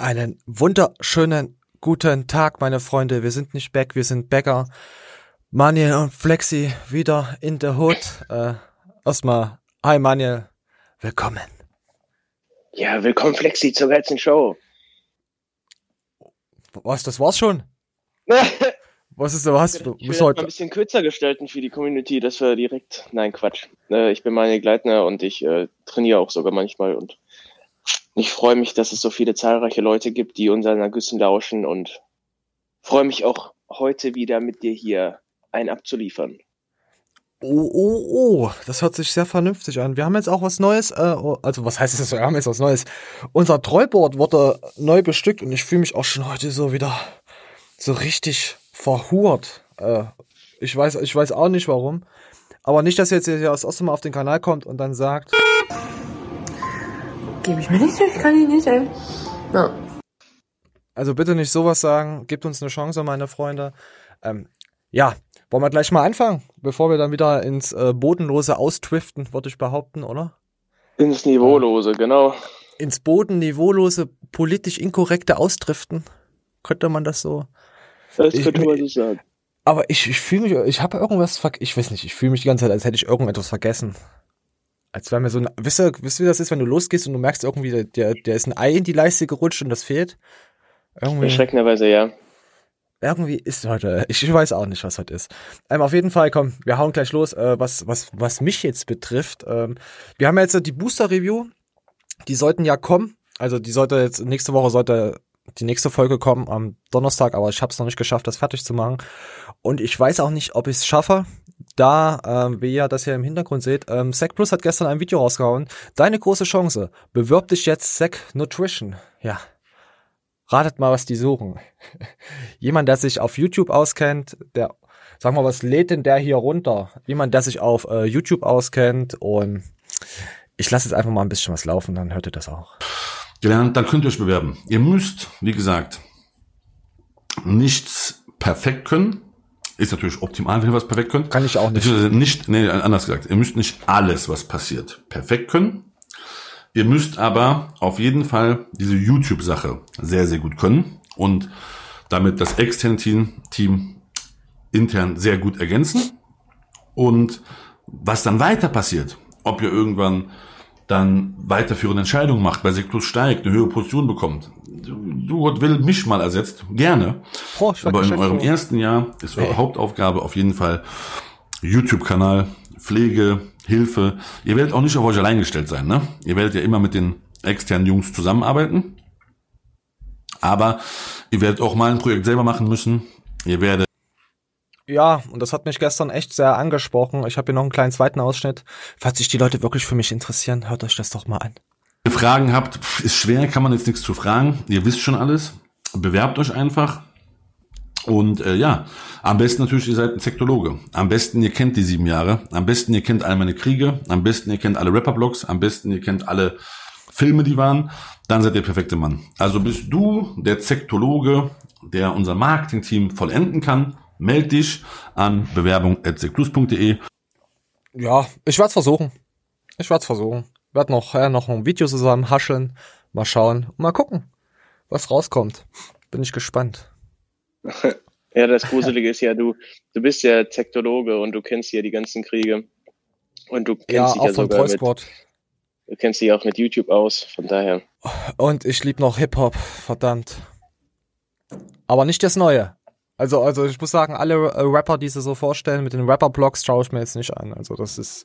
Einen wunderschönen guten Tag, meine Freunde. Wir sind nicht back, wir sind Bäcker. Manuel und Flexi wieder in der Hood. Äh, erstmal, hi Manuel, willkommen. Ja, willkommen Flexi zur letzten Show. Was, das war's schon? Was ist was? Ich will heute ein bisschen kürzer gestalten für die Community, dass wir direkt. Nein, Quatsch. Äh, ich bin Manuel Gleitner und ich äh, trainiere auch sogar manchmal und ich freue mich, dass es so viele zahlreiche Leute gibt, die unseren Ergüssen lauschen und freue mich auch heute wieder mit dir hier ein abzuliefern. Oh, oh, oh, das hört sich sehr vernünftig an. Wir haben jetzt auch was Neues, äh, also was heißt es, wir haben jetzt was Neues. Unser Trollboard wurde neu bestückt und ich fühle mich auch schon heute so wieder so richtig verhurt. Äh, ich weiß, ich weiß auch nicht warum. Aber nicht, dass jetzt hier das erste Mal auf den Kanal kommt und dann sagt, Gebe ich mir nicht, ich kann ihn nicht, ey. Ja. Also bitte nicht sowas sagen. Gebt uns eine Chance, meine Freunde. Ähm, ja, wollen wir gleich mal anfangen, bevor wir dann wieder ins äh, Bodenlose austwiften, würde ich behaupten, oder? Ins Niveaulose, genau. Ins Bodenniveaulose, politisch inkorrekte Austriften. Könnte man das so? Das könnte ich, man so sagen. Aber ich, ich fühle mich, ich habe irgendwas, ich weiß nicht, ich fühle mich die ganze Zeit, als hätte ich irgendetwas vergessen. Als wäre mir so ein, wisst ihr, wisst ihr, wie das ist, wenn du losgehst und du merkst irgendwie, der, der ist ein Ei in die Leiste gerutscht und das fehlt? Irgendwie. Erschreckenderweise, ja. Irgendwie ist heute, ich weiß auch nicht, was heute ist. Ähm, auf jeden Fall, komm, wir hauen gleich los. Äh, was, was, was mich jetzt betrifft, ähm, wir haben jetzt die Booster-Review, die sollten ja kommen. Also die sollte jetzt, nächste Woche sollte die nächste Folge kommen am Donnerstag, aber ich habe es noch nicht geschafft, das fertig zu machen. Und ich weiß auch nicht, ob ich es schaffe, da, ähm, wie ihr das hier im Hintergrund seht, ähm, Sec Plus hat gestern ein Video rausgehauen. Deine große Chance. Bewirb dich jetzt Sec Nutrition. Ja. Ratet mal, was die suchen. Jemand, der sich auf YouTube auskennt, der, sag mal, was lädt denn der hier runter? Jemand, der sich auf äh, YouTube auskennt und ich lasse jetzt einfach mal ein bisschen was laufen, dann hört ihr das auch. Gelernt, dann könnt ihr euch bewerben. Ihr müsst, wie gesagt, nichts perfekt können. Ist natürlich optimal, wenn ihr was perfekt könnt. Kann ich auch nicht. Nicht, nee, anders gesagt. Ihr müsst nicht alles, was passiert, perfekt können. Ihr müsst aber auf jeden Fall diese YouTube-Sache sehr, sehr gut können und damit das externe Team, Team intern sehr gut ergänzen. Und was dann weiter passiert, ob ihr irgendwann dann weiterführende Entscheidungen macht, weil Sektus steigt, eine höhere Position bekommt. Du Gott will mich mal ersetzt, gerne. Oh, Aber in eurem ersten Jahr ist eure hey. Hauptaufgabe auf jeden Fall YouTube-Kanal, Pflege, Hilfe. Ihr werdet auch nicht auf euch allein gestellt sein, ne? Ihr werdet ja immer mit den externen Jungs zusammenarbeiten. Aber ihr werdet auch mal ein Projekt selber machen müssen. Ihr werdet ja, und das hat mich gestern echt sehr angesprochen. Ich habe hier noch einen kleinen zweiten Ausschnitt. Falls sich die Leute wirklich für mich interessieren, hört euch das doch mal an. Wenn ihr Fragen habt, ist schwer, kann man jetzt nichts zu fragen. Ihr wisst schon alles. Bewerbt euch einfach. Und äh, ja, am besten natürlich, ihr seid ein Sektologe. Am besten, ihr kennt die sieben Jahre. Am besten, ihr kennt alle meine Kriege. Am besten, ihr kennt alle Rapper-Blogs. Am besten, ihr kennt alle Filme, die waren. Dann seid ihr perfekte Mann. Also bist du der Sektologe, der unser Marketing-Team vollenden kann meld dich an bewerbung.seklus.de. Ja, ich werde es versuchen. Ich werde es versuchen. Werd noch, ja, noch ein Video zusammen hascheln. Mal schauen. Mal gucken, was rauskommt. Bin ich gespannt. ja, das Gruselige ist ja, du, du bist ja Zektologe und du kennst ja die ganzen Kriege. Und du kennst ja, dich auch ja sogar mit, du kennst dich auch mit YouTube aus, von daher. Und ich lieb noch Hip-Hop, verdammt. Aber nicht das Neue. Also, also ich muss sagen, alle äh, Rapper, die sie so vorstellen, mit den Rapper-Blogs schaue ich mir jetzt nicht an. Also das ist,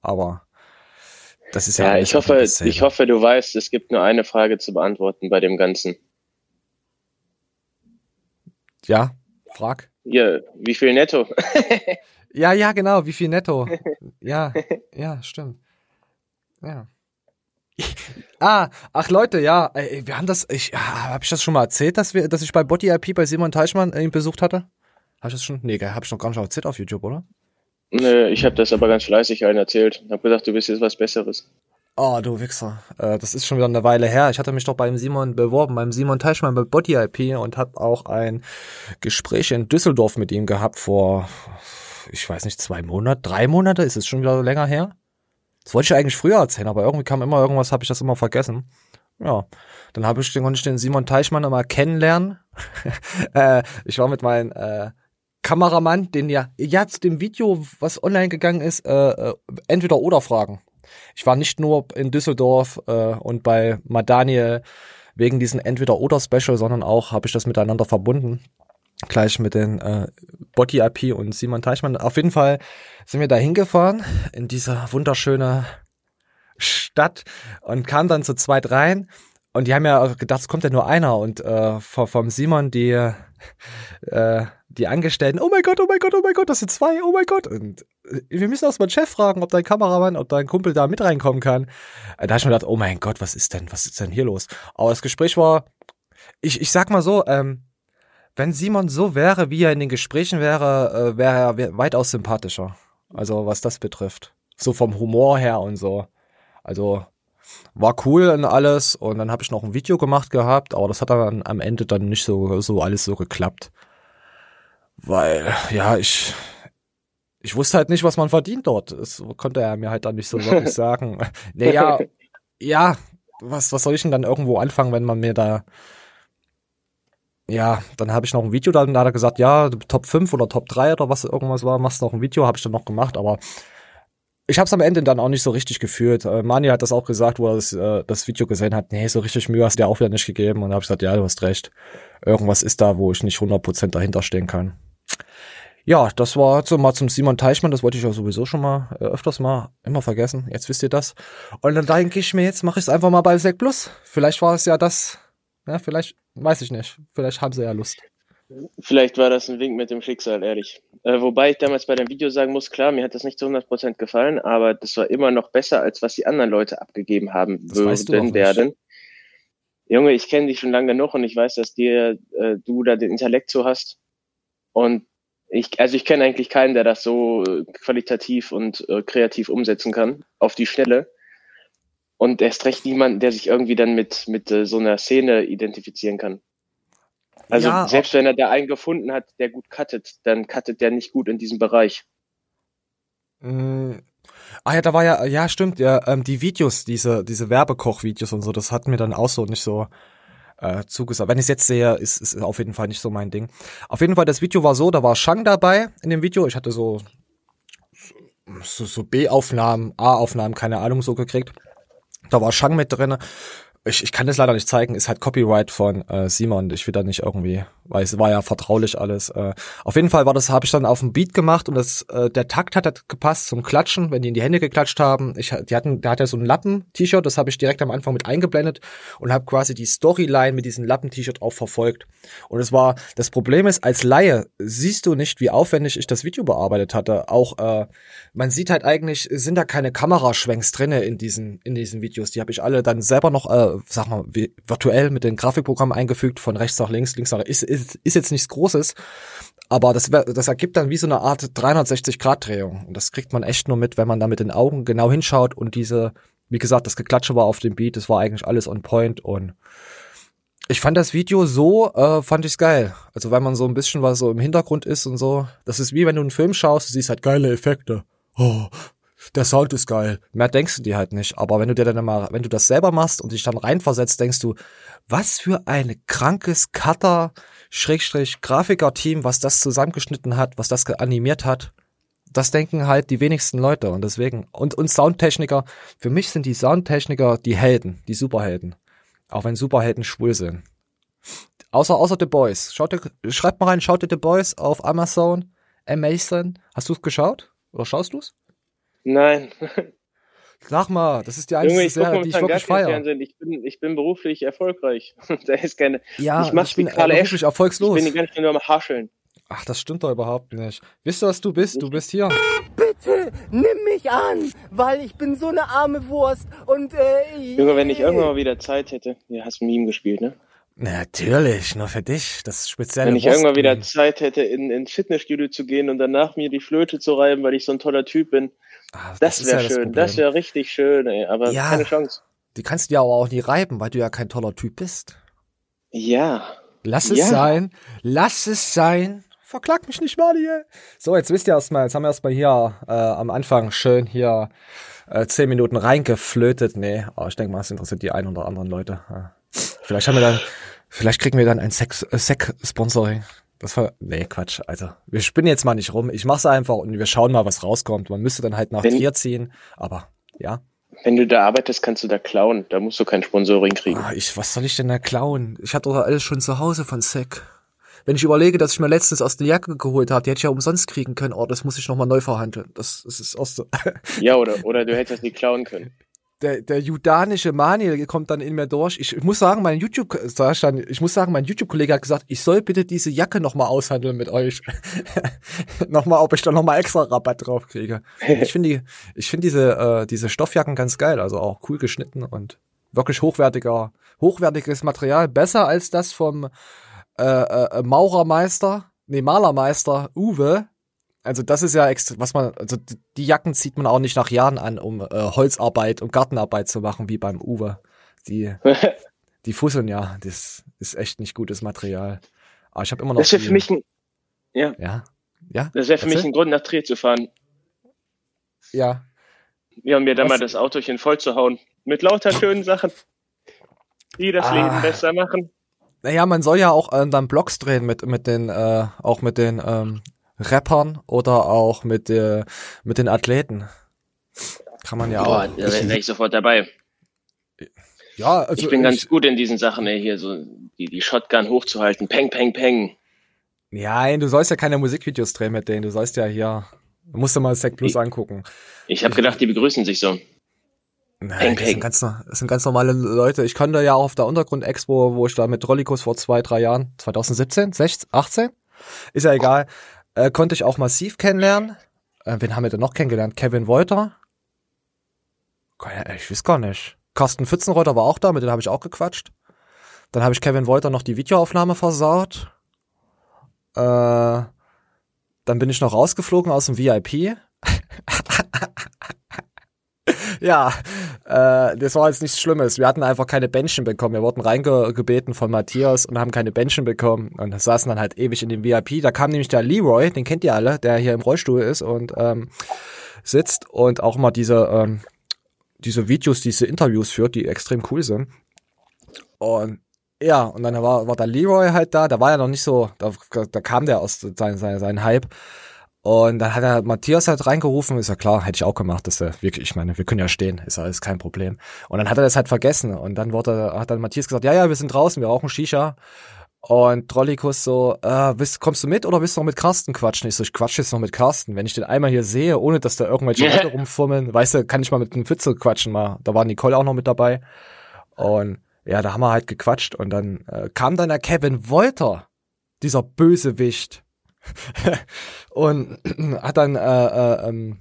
aber das ist ja. Ja, ich hoffe, ich hoffe, du weißt, es gibt nur eine Frage zu beantworten bei dem Ganzen. Ja, frag. Ja, wie viel netto? ja, ja, genau, wie viel netto? Ja, ja, stimmt. Ja. Ah, ach Leute, ja, wir haben das, ich, habe ich das schon mal erzählt, dass wir, dass ich bei Body IP bei Simon Teichmann ihn besucht hatte? Habe ich das schon? Nee, habe ich noch gar nicht erzählt auf YouTube, oder? Nee, ich habe das aber ganz fleißig allen erzählt. Hab gedacht, du bist jetzt was Besseres. Oh, du Wichser. Äh, das ist schon wieder eine Weile her. Ich hatte mich doch beim Simon beworben, beim Simon Teichmann bei Body IP und habe auch ein Gespräch in Düsseldorf mit ihm gehabt vor, ich weiß nicht, zwei Monate, drei Monate, ist es schon wieder länger her? Das wollte ich eigentlich früher erzählen, aber irgendwie kam immer irgendwas, habe ich das immer vergessen. ja, dann habe ich den, konnte ich den Simon Teichmann nochmal kennenlernen. äh, ich war mit meinem äh, Kameramann, den ja jetzt dem Video, was online gegangen ist, äh, äh, entweder oder fragen. Ich war nicht nur in Düsseldorf äh, und bei Madaniel wegen diesen Entweder-Oder-Special, sondern auch habe ich das miteinander verbunden. Gleich mit den äh, Body IP und Simon Teichmann. Auf jeden Fall sind wir da hingefahren in diese wunderschöne Stadt und kamen dann zu zweit rein. Und die haben ja gedacht, es kommt ja nur einer. Und äh, vom Simon die äh, die Angestellten, oh mein Gott, oh mein Gott, oh mein Gott, das sind zwei, oh mein Gott. Und äh, wir müssen erst mal den Chef fragen, ob dein Kameramann, ob dein Kumpel da mit reinkommen kann. Da habe ich mir gedacht, oh mein Gott, was ist denn, was ist denn hier los? Aber das Gespräch war, ich, ich sag mal so, ähm, wenn Simon so wäre, wie er in den Gesprächen wäre, äh, wäre er weitaus sympathischer. Also was das betrifft. So vom Humor her und so. Also war cool und alles und dann habe ich noch ein Video gemacht gehabt, aber das hat dann am Ende dann nicht so so alles so geklappt. Weil ja, ich ich wusste halt nicht, was man verdient dort. Das konnte er mir halt dann nicht so wirklich sagen. naja, ja, was was soll ich denn dann irgendwo anfangen, wenn man mir da ja, dann habe ich noch ein Video, dann hat er gesagt, ja, Top 5 oder Top 3 oder was irgendwas war, machst noch ein Video, habe ich dann noch gemacht, aber ich habe es am Ende dann auch nicht so richtig gefühlt. Äh, Mani hat das auch gesagt, wo er das, äh, das Video gesehen hat. Nee, so richtig Mühe hast du dir auch wieder nicht gegeben. Und habe ich gesagt, ja, du hast recht. Irgendwas ist da, wo ich nicht 100% dahinter stehen kann. Ja, das war so mal zum Simon Teichmann. Das wollte ich ja sowieso schon mal äh, öfters mal immer vergessen. Jetzt wisst ihr das. Und dann denke ich mir, jetzt mache ich es einfach mal bei Sec Plus. Vielleicht war es ja das. Ja, vielleicht, weiß ich nicht. Vielleicht haben sie ja Lust. Vielleicht war das ein Wink mit dem Schicksal, ehrlich. Äh, wobei ich damals bei dem Video sagen muss, klar, mir hat das nicht zu 100% gefallen, aber das war immer noch besser, als was die anderen Leute abgegeben haben Das weißt du würden, werden. Junge, ich kenne dich schon lange genug und ich weiß, dass dir äh, du da den Intellekt so hast. Und ich, also ich kenne eigentlich keinen, der das so qualitativ und äh, kreativ umsetzen kann, auf die Schnelle. Und erst recht niemanden, der sich irgendwie dann mit, mit äh, so einer Szene identifizieren kann. Also Ja, selbst wenn er da einen gefunden hat, der gut cuttet, dann cuttet der nicht gut in diesem Bereich. Mm. Ah ja, da war ja, ja stimmt, ja, ähm, die Videos, diese, diese Werbekoch-Videos und so, das hat mir dann auch so nicht so äh, zugesagt. Wenn ich es jetzt sehe, ist ist auf jeden Fall nicht so mein Ding. Auf jeden Fall, das Video war so, da war Shang dabei in dem Video. Ich hatte so so, so B-Aufnahmen, A-Aufnahmen, keine Ahnung, so gekriegt. Da war Shang mit drinne. Ich, ich kann das leider nicht zeigen, ist halt Copyright von äh, Simon. Ich will da nicht irgendwie, weil es war ja vertraulich alles. Äh, auf jeden Fall war das, habe ich dann auf dem Beat gemacht und das, äh, der Takt hat halt gepasst zum Klatschen, wenn die in die Hände geklatscht haben. Ich, die hatten, der hat ja so ein Lappen-T-Shirt, das habe ich direkt am Anfang mit eingeblendet und habe quasi die Storyline mit diesem Lappen-T-Shirt auch verfolgt. Und es war, das Problem ist, als Laie siehst du nicht, wie aufwendig ich das Video bearbeitet hatte. Auch äh, man sieht halt eigentlich, sind da keine Kameraschwenks drinne in diesen in diesen Videos. Die habe ich alle dann selber noch, äh, sag mal, virtuell mit den Grafikprogrammen eingefügt, von rechts nach links, links nach rechts. Ist, ist, ist jetzt nichts Großes, aber das, das ergibt dann wie so eine Art 360-Grad-Drehung. Und das kriegt man echt nur mit, wenn man da mit den Augen genau hinschaut und diese, wie gesagt, das Geklatsche war auf dem Beat, das war eigentlich alles on point und ich fand das Video so, äh, fand ich's geil. Also weil man so ein bisschen was so im Hintergrund ist und so. Das ist wie wenn du einen Film schaust, du siehst halt geile Effekte. Oh, der Sound ist geil. Mehr denkst du dir halt nicht. Aber wenn du dir dann mal, wenn du das selber machst und dich dann reinversetzt, denkst du, was für ein krankes Cutter, Schrägstrich Grafiker-Team, was das zusammengeschnitten hat, was das animiert hat. Das denken halt die wenigsten Leute und deswegen und und Soundtechniker. Für mich sind die Soundtechniker die Helden, die Superhelden. Auch wenn Superhelden schwul sind. Außer, außer The Boys. Schaut schreibt mal rein, schaut The Boys auf Amazon. Amazon. Hast du es geschaut? Oder schaust du's? Nein. Sag mal, das ist die einzige Junge, ich Serie, die ich gar wirklich feiere. Ich bin, ich bin beruflich erfolgreich. da ist keine. Ja, ich mach's ich bin äh, Esch. wirklich Ich erfolgslos. bin Zeit nur am Hascheln. Ach, das stimmt doch überhaupt nicht. Wisst ihr, was du bist? Du bist hier. Bitte nimm mich an, weil ich bin so eine arme Wurst und äh, Junge, wenn ich irgendwann mal wieder Zeit hätte. Ja, hast Meme gespielt, ne? Natürlich, nur für dich. Das spezielle Wenn ich irgendwann wieder. Zeit hätte, in ins Fitnessstudio zu gehen und danach mir die Flöte zu reiben, weil ich so ein toller Typ bin. Ah, Das ist wäre ja schön. Problem. Das wäre richtig schön, ey. Aber Ja. keine Chance. Die kannst du dir aber auch nie reiben, weil du ja kein toller Typ bist. Ja. Lass es Ja. sein. Lass es sein. Verklag mich nicht mal hier. So, jetzt wisst ihr erstmal, jetzt haben wir erstmal hier äh, am Anfang schön hier äh, zehn Minuten reingeflötet. Nee, aber ich denke mal, es interessiert die ein oder anderen Leute. Ja. Vielleicht haben wir dann, vielleicht kriegen wir dann ein Sex, äh, Sec-Sponsoring. Das war, nee, Quatsch. Also, wir spinnen jetzt mal nicht rum. Ich mach's einfach und wir schauen mal, was rauskommt. Man müsste dann halt nach Wenn- Trier ziehen, aber ja. Wenn du da arbeitest, kannst du da klauen. Da musst du kein Sponsoring kriegen. Ah, ich, was soll ich denn da klauen? Ich hatte doch alles schon zu Hause von Sec. Wenn ich überlege, dass ich mir letztens aus der Jacke geholt habe, die hätte ich ja umsonst kriegen können. Oh, das muss ich nochmal neu verhandeln. Das, das ist auch so. Ja, oder, oder du hättest die klauen können. Der, der judanische Mani kommt dann in mir durch. Ich, muss sagen, mein YouTube, ich muss sagen, mein YouTube-Kollege hat gesagt, ich soll bitte diese Jacke nochmal aushandeln mit euch. nochmal, ob ich da nochmal extra Rabatt drauf kriege. Ich finde die, ich finde diese, äh, diese Stoffjacken ganz geil, also auch cool geschnitten und wirklich hochwertiger, hochwertiges Material, besser als das vom äh, äh, Maurermeister, nee, Malermeister Uwe. Also das ist ja extra, was man, also die Jacken zieht man auch nicht nach Jahren an, um äh, Holzarbeit und Gartenarbeit zu machen, wie beim Uwe. Die, die fusseln ja, das ist echt nicht gutes Material. Aber ich habe immer noch. Das wäre für mich ein, ja, Ja, ja. das wäre für mich ein Grund, nach Trier zu fahren. Ja. Ja, und mir dann Was? mal das Autochen voll zu hauen. Mit lauter schönen Sachen, die das Ah. Leben besser machen. Naja, man soll ja auch äh, dann Blogs drehen mit, mit den, äh, auch mit den ähm, Rappern oder auch mit, äh, mit den Athleten. Kann man ja Boah, auch. da wäre ich sofort dabei. Ja, also ich bin ganz gut in diesen Sachen, ey, hier so die, die Shotgun hochzuhalten. Peng, peng, peng. Nein, du sollst ja keine Musikvideos drehen mit denen. Du sollst ja hier, du musst dir mal Sec Plus angucken. Ich habe gedacht, die begrüßen sich so. Nein, das sind, ganz, das sind ganz normale Leute. Ich konnte ja auch auf der Untergrund-Expo, wo ich da mit Rollikus vor zwei, drei Jahren, 2017, 16, 18, ist ja egal, äh, konnte ich auch massiv kennenlernen. Äh, wen haben wir denn noch kennengelernt? Kevin Wolter? Ich weiß gar nicht. Carsten Pfützenreuter war auch da, mit dem habe ich auch gequatscht. Dann habe ich Kevin Wolter noch die Videoaufnahme versaut. Äh, dann bin ich noch rausgeflogen aus dem VIP. ja, äh, das war jetzt nichts Schlimmes. Wir hatten einfach keine Bändchen bekommen. Wir wurden reingebeten von Matthias und haben keine Bändchen bekommen und saßen dann halt ewig in dem VIP. Da kam nämlich der Leroy, den kennt ihr alle, der hier im Rollstuhl ist und ähm, sitzt und auch mal diese, ähm, diese Videos, diese Interviews führt, die extrem cool sind. Und ja, und dann war, war der Leroy halt da, da war ja noch nicht so, da, da kam der aus sein, sein, sein Hype. Und dann hat er Matthias halt reingerufen, ist ja klar, hätte ich auch gemacht, dass er wirklich, ich meine, wir können ja stehen, ist alles kein Problem. Und dann hat er das halt vergessen und dann wurde, hat dann Matthias gesagt, ja, ja, wir sind draußen, wir rauchen Shisha. Und Trollikus so, äh, willst, kommst du mit oder willst du noch mit Carsten quatschen? Ich so, ich quatsche jetzt noch mit Carsten. Wenn ich den einmal hier sehe, ohne dass da irgendwelche Leute rumfummeln, weißt du, kann ich mal mit dem Witzel quatschen mal. Da war Nicole auch noch mit dabei. Und ja, da haben wir halt gequatscht und dann äh, kam dann der Kevin Wolter, dieser Bösewicht. und hat dann äh, äh, ähm,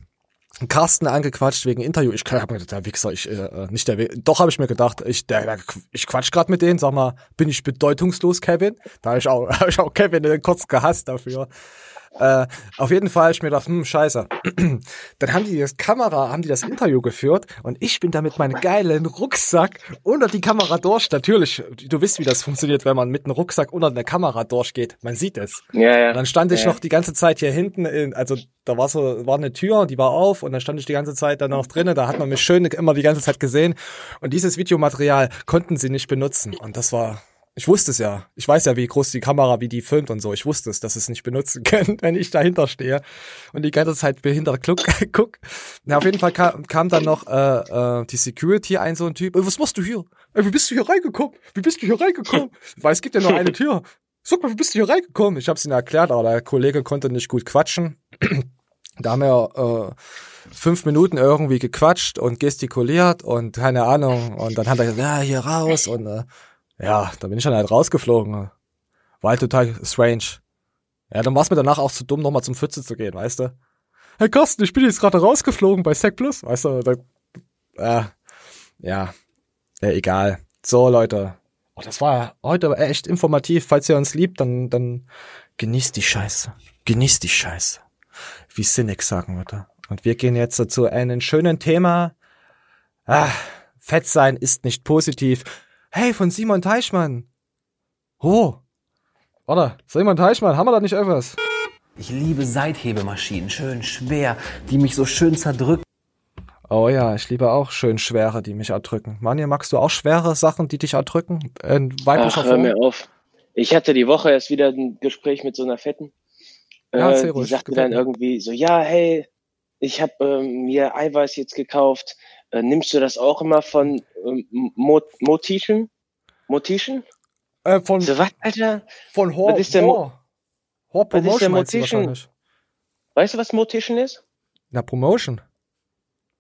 Carsten angequatscht wegen Interview. Ich habe mir gedacht, der Wichser, ich, äh, nicht der Wi- Doch, habe ich mir gedacht, ich, der, der, ich quatsch gerade mit denen, sag mal, bin ich bedeutungslos, Kevin? Da habe ich auch, hab ich auch Kevin äh, kurz gehasst dafür. Äh, auf jeden Fall ich mir gedacht, hm, scheiße. Dann haben die das Kamera, haben die das Interview geführt und ich bin da mit meinem geilen Rucksack unter die Kamera durch. Natürlich, du wisst, wie das funktioniert, wenn man mit einem Rucksack unter der Kamera durchgeht. Man sieht es. Ja, ja. Und dann stand ich Ja. noch die ganze Zeit hier hinten, in, also da war so, war eine Tür, die war auf und dann stand ich die ganze Zeit dann noch drinnen, da hat man mich schön immer die ganze Zeit gesehen und dieses Videomaterial konnten sie nicht benutzen und das war, ich wusste es ja, ich weiß ja, wie groß die Kamera, wie die filmt und so, ich wusste es, dass es nicht benutzen können, wenn ich dahinter stehe und die ganze Zeit behindert guck, guck. Na, auf jeden Fall kam, kam dann noch äh, äh, die Security ein, so ein Typ, "Ey, was machst du hier? Ey, wie bist du hier reingekommen? Wie bist du hier reingekommen? Weil es gibt ja nur eine Tür. Sag mal, wie bist du hier reingekommen? Ich hab's ihnen erklärt, aber der Kollege konnte nicht gut quatschen. Da haben wir äh, fünf Minuten irgendwie gequatscht und gestikuliert und keine Ahnung. Und dann hat er gesagt, ja, hier raus. Und äh, ja, da bin ich dann halt rausgeflogen. War halt total strange. Ja, dann war es mir danach auch zu dumm, nochmal zum Pfütze zu gehen, weißt du? Herr Carsten, ich bin jetzt gerade rausgeflogen bei Sec Plus, weißt du? Da, äh, ja, ja, egal. So, Leute. Oh, das war heute echt informativ. Falls ihr uns liebt, dann, dann genießt die Scheiße. Genießt die Scheiße. Wie Cynic sagen würde. Und wir gehen jetzt zu einem schönen Thema. Ah, Fett sein ist nicht positiv. Hey, von Simon Teichmann. Oh. Warte, Simon Teichmann, haben wir da nicht etwas? Ich liebe Seithebemaschinen, schön schwer, die mich so schön zerdrücken. Oh ja, ich liebe auch schön schwere, die mich erdrücken. Manja, magst du auch schwere Sachen, die dich erdrücken? In weiblicher Ach, hör mir auf. Ich hatte die Woche erst wieder ein Gespräch mit so einer Fetten. Ja, äh, die ruhig, sagte gefällt dann mir. irgendwie so, ja, hey, ich habe ähm, mir Eiweiß jetzt gekauft. Äh, nimmst du das auch immer von ähm, Mo Motischen? Motischen? Äh, von, So, was, Alter? von Hor, was ist der Mo- Hor. Hor was ist der wahrscheinlich. Weißt du, was Motischen ist? Na, Promotion.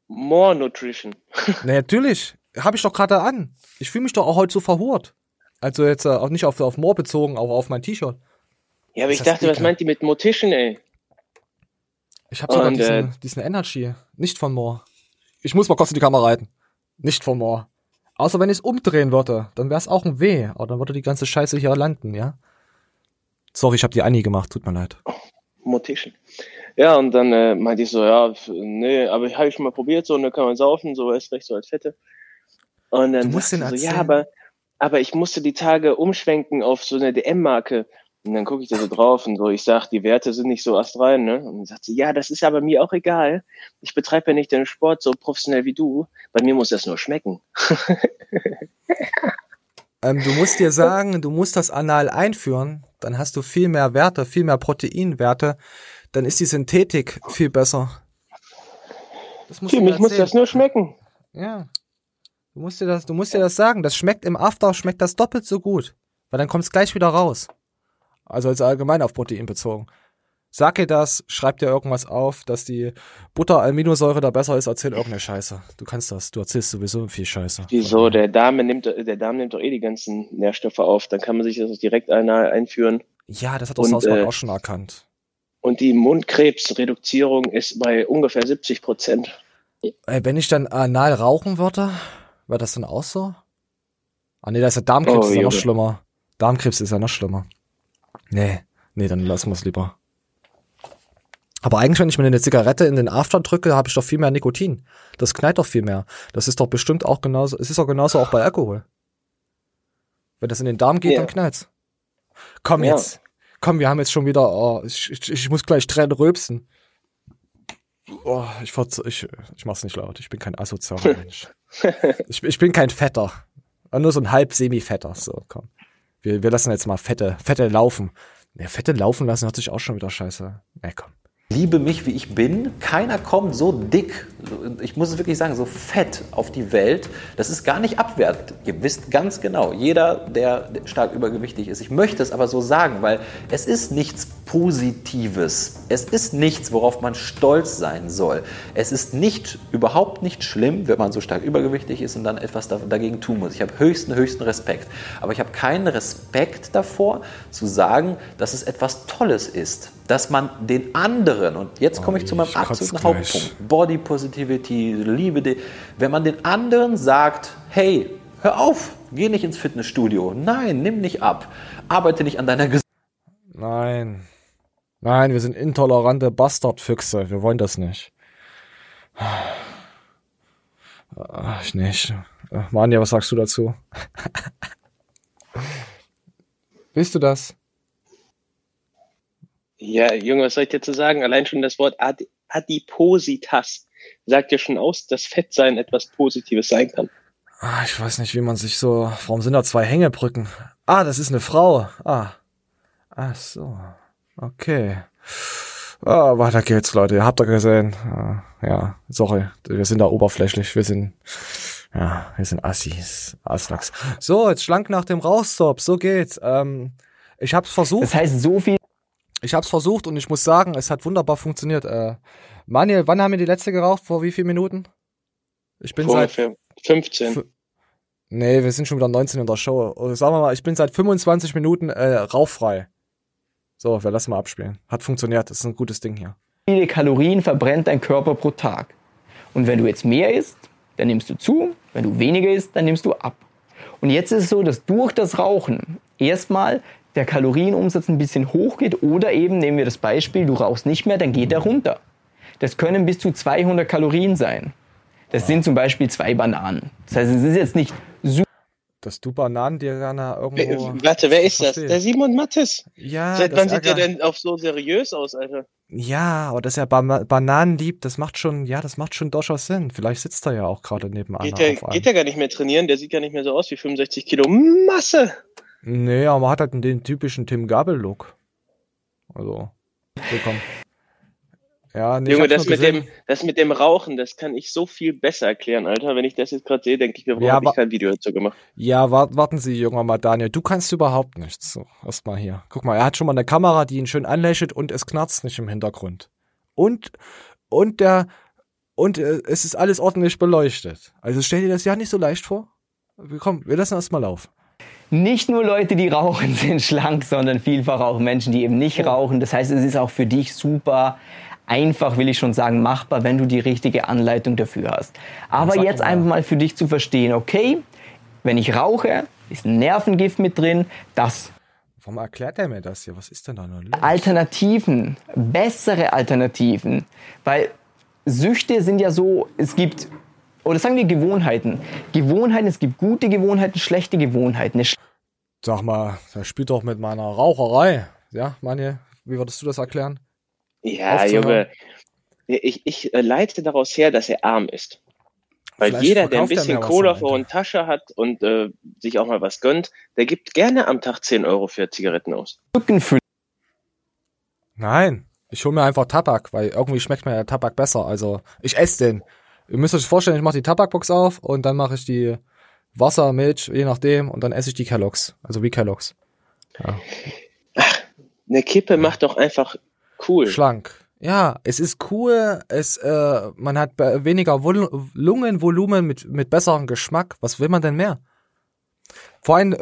More Nutrition. Na, natürlich. Habe ich doch gerade an. Ich fühle mich doch auch heute so verhurt. Also jetzt äh, auch nicht auf, auf Moor bezogen, aber auf mein T-Shirt. Ja, aber Ist ich dachte, was meint die mit Motischen, ey? Ich habe sogar diesen, äh, diesen Energy. Nicht von Moor. Ich muss mal kurz in die Kamera reiten. Nicht von Moor. Außer wenn ich es umdrehen würde, dann wäre es auch ein W. Aber dann würde die ganze Scheiße hier landen, ja? Sorry, ich habe die Annie gemacht. Tut mir leid. Motischen. Ja, und dann äh, meinte ich so, ja, nee, aber habe ich schon mal probiert, so, und dann kann man saufen, so ist recht so als Fette. Und dann Du musst sie so, ja, erzählen. aber, aber ich musste die Tage umschwenken auf so eine DM-Marke. Und dann gucke ich da so drauf und so, ich sag, die Werte sind nicht so astrein, ne? Und dann sagt sie, ja, das ist aber mir auch egal. Ich betreibe ja nicht den Sport so professionell wie du. Bei mir muss das nur schmecken. Ähm, du musst dir sagen, du musst das anal einführen, dann hast du viel mehr Werte, viel mehr Proteinwerte, dann ist die Synthetik viel besser. Das musst mir mich muss das nur schmecken. Ja. Du musst dir das, du musst dir das sagen. Das schmeckt im After, schmeckt das doppelt so gut. Weil dann kommt es gleich wieder raus. Also als allgemein auf Protein bezogen. Sag dir das, schreib dir irgendwas auf, dass die Butter-Aminosäure da besser ist, erzähl irgendeine Scheiße. Du kannst das, du erzählst sowieso viel Scheiße. Wieso? Der Darm nimmt, der Darm nimmt doch eh die ganzen Nährstoffe auf. Dann kann man sich das direkt einführen. Ja, das hat Park äh, auch schon erkannt. Und die Mundkrebsreduzierung ist bei ungefähr 70 Prozent. Wenn ich dann anal rauchen würde, wäre das dann auch so? Ah nee, da ist ja Darmkrebs Oh, ist ja noch schlimmer. Darmkrebs ist ja noch schlimmer. Nee, nee, dann lassen wir es lieber. Aber eigentlich, wenn ich mir eine Zigarette in den After drücke, habe ich doch viel mehr Nikotin. Das knallt doch viel mehr. Das ist doch bestimmt auch genauso, es ist doch genauso auch bei Alkohol. Wenn das in den Darm geht, Ja. dann knallt's. Komm Ja. jetzt. Komm, wir haben jetzt schon wieder, oh, ich, ich, ich muss gleich Tränen rülpsen. Oh, ich, ich, ich mach's nicht laut. Ich bin kein asozialer Mensch. Ich, ich bin kein Fetter. Nur so ein halb semi-fetter. So, komm. Wir, wir lassen jetzt mal Fette, Fette laufen. Ja, Fette laufen lassen hört sich auch schon wieder scheiße. Nee, komm. liebe mich, wie ich bin. Keiner kommt so dick, ich muss es wirklich sagen, so fett auf die Welt. Das ist gar nicht abwertend. Ihr wisst ganz genau, jeder, der stark übergewichtig ist. Ich möchte es aber so sagen, weil es ist nichts Positives. Es ist nichts, worauf man stolz sein soll. Es ist nicht, überhaupt nicht schlimm, wenn man so stark übergewichtig ist und dann etwas da- dagegen tun muss. Ich habe höchsten, höchsten Respekt. Aber ich habe keinen Respekt davor, zu sagen, dass es etwas Tolles ist. Dass man den anderen, und jetzt komme ich zu meinem ich absoluten. Hauptpunkt, Body Positivity, Liebe, wenn man den anderen sagt, hey, hör auf, geh nicht ins Fitnessstudio, nein, nimm nicht ab, arbeite nicht an deiner Gesundheit. Nein. Nein, wir sind intolerante Bastardfüchse. Wir wollen das nicht. Ah, Ich nicht. Äh, Manja, was sagst du dazu? Willst du das? Ja, Junge, was soll ich dir zu sagen? Allein schon das Wort Ad Adipositas sagt ja schon aus, dass Fettsein etwas Positives sein kann. Ah, ich weiß nicht, wie man sich so. Warum sind da zwei Hängebrücken? Ah, das ist eine Frau. Ah. Ach so. Okay. Ah, weiter geht's, Leute. Ihr habt doch gesehen. Ah, ja, sorry. Wir sind da oberflächlich. Wir sind. Ja, wir sind Assis. Aslaks. So, jetzt schlank nach dem Rauchstop. So geht's. Ähm, ich hab's versucht. Das heißt, so viel Ich hab's versucht und ich muss sagen, es hat wunderbar funktioniert. Äh, Manuel, wann haben wir die letzte geraucht? Vor wie vielen Minuten? Ich bin Vor seit ungefähr 15. F- Nee, wir sind schon wieder 19 in der Show. Oder sagen wir mal, ich bin seit 25 Minuten äh, rauchfrei. So, wir lassen mal abspielen. Hat funktioniert, das ist ein gutes Ding hier. viele Kalorien verbrennt dein Körper pro Tag. Und wenn du jetzt mehr isst, dann nimmst du zu. Wenn du weniger isst, dann nimmst du ab. Und jetzt ist es so, dass durch das Rauchen erstmal der Kalorienumsatz ein bisschen hochgeht oder eben, nehmen wir das Beispiel, du rauchst nicht mehr, dann geht er runter. Das können bis zu 200 Kalorien sein. Das sind zum Beispiel zwei Bananen. Das heißt, es ist jetzt nicht super dass du Bananen dir gerne irgendwo. Warte, wer ist das? Der Simon Mattes. Ja, Seit wann sieht der denn auf so seriös aus, Alter? Ja, aber dass er ba Bananen liebt, das macht schon, ja, das macht schon durchaus Sinn. Vielleicht sitzt er ja auch gerade nebenan Geht der, geht der gar nicht mehr trainieren? Der sieht gar nicht mehr so aus wie 65 Kilo Masse. Nee, aber man hat halt den typischen Tim Gabel-Look. Also, so komm. Ja, nee, Junge, das mit, dem, das mit dem Rauchen, das kann ich so viel besser erklären, Alter. Wenn ich das jetzt gerade sehe, denke ich mir, warum Ja, habe ich kein Video dazu gemacht? Ja, wart, warten Sie, junger mal, Daniel. Du kannst überhaupt nichts. So, erstmal hier. Guck mal, er hat schon mal eine Kamera, die ihn schön anlächelt und es knarzt nicht im Hintergrund. Und, und der, und äh, es ist alles ordentlich beleuchtet. Also stell dir das ja nicht so leicht vor. Komm, wir lassen erstmal laufen. Nicht nur Leute, die rauchen, sind schlank, sondern vielfach auch Menschen, die eben nicht rauchen. Das heißt, es ist auch für dich super einfach, will ich schon sagen, machbar, wenn du die richtige Anleitung dafür hast. Aber sag jetzt mal. einfach mal für dich zu verstehen, okay, wenn ich rauche, ist ein Nervengift mit drin, das Warum erklärt er mir das hier? Was ist denn da noch los? Alternativen, bessere Alternativen, weil Süchte sind ja so, es gibt, oder sagen wir Gewohnheiten. Gewohnheiten, es gibt gute Gewohnheiten, schlechte Gewohnheiten. Sag mal, das spielt doch mit meiner Raucherei. Ja, Manje, wie würdest du das erklären? Ja. Junge. Ich, ich äh, leite daraus her, dass er arm ist. Weil Vielleicht jeder, der ein bisschen Cola vor der Tasche hat und äh, sich auch mal was gönnt, der gibt gerne am Tag 10 Euro für Zigaretten aus. Nein, ich hole mir einfach Tabak, weil irgendwie schmeckt mir der Tabak besser. Also ich esse den. Ihr müsst euch vorstellen, ich mache die Tabakbox auf und dann mache ich die Wasser, Milch, je nachdem, und dann esse ich die Kelloggs. Also wie Kelloggs. Eine Kippe macht doch einfach cool. Schlank. Ja, es ist cool, es, äh, man hat weniger Vol Lungenvolumen mit, mit besserem Geschmack. Was will man denn mehr? Vor allem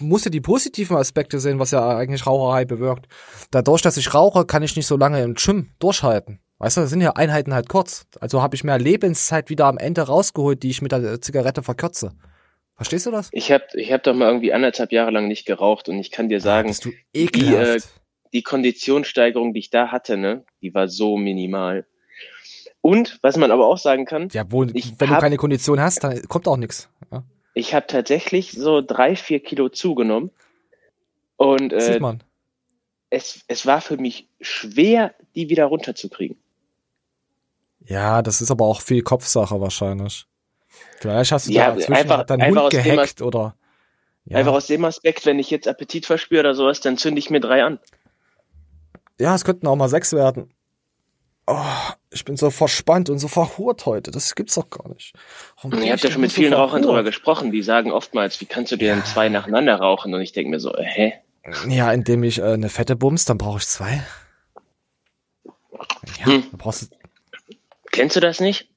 musst du die positiven Aspekte sehen, was ja eigentlich Raucherei bewirkt. Dadurch, dass ich rauche, kann ich nicht so lange im Gym durchhalten. Weißt du, das sind ja Einheiten halt kurz. Also habe ich mehr Lebenszeit wieder am Ende rausgeholt, die ich mit der Zigarette verkürze. Verstehst du das? Ich habe ich hab doch mal irgendwie anderthalb Jahre lang nicht geraucht und ich kann dir sagen, Bist du ekelhaft. äh, die Konditionssteigerung, die ich da hatte, ne, die war so minimal. Und was man aber auch sagen kann, ja, wo, wenn du hab- keine Kondition hast, dann kommt auch nichts. Ja, ich habe tatsächlich so drei, vier Kilo zugenommen. Und äh, sieht man. es, es war für mich schwer, die wieder runterzukriegen. Ja, das ist aber auch viel Kopfsache wahrscheinlich. Vielleicht hast du Ja, da dazwischen einfach- hat dein einfach Hund aus dem gehackt oder. Ja. Einfach aus dem Aspekt, wenn ich jetzt Appetit verspüre oder sowas, dann zünde ich mir drei an. Ja, es könnten auch mal sechs werden. Oh, ich bin so verspannt und so verhurt heute. Das gibt's doch gar nicht. Warum habt ich ja denn schon mit so vielen Rauchern drüber gesprochen, die sagen oftmals, wie kannst du dir denn zwei nacheinander rauchen? Und ich denke mir so, äh, hä? Ja, indem ich äh, eine fette bums, dann brauche ich zwei. Ja, Hm. da brauchst du. Kennst du das nicht?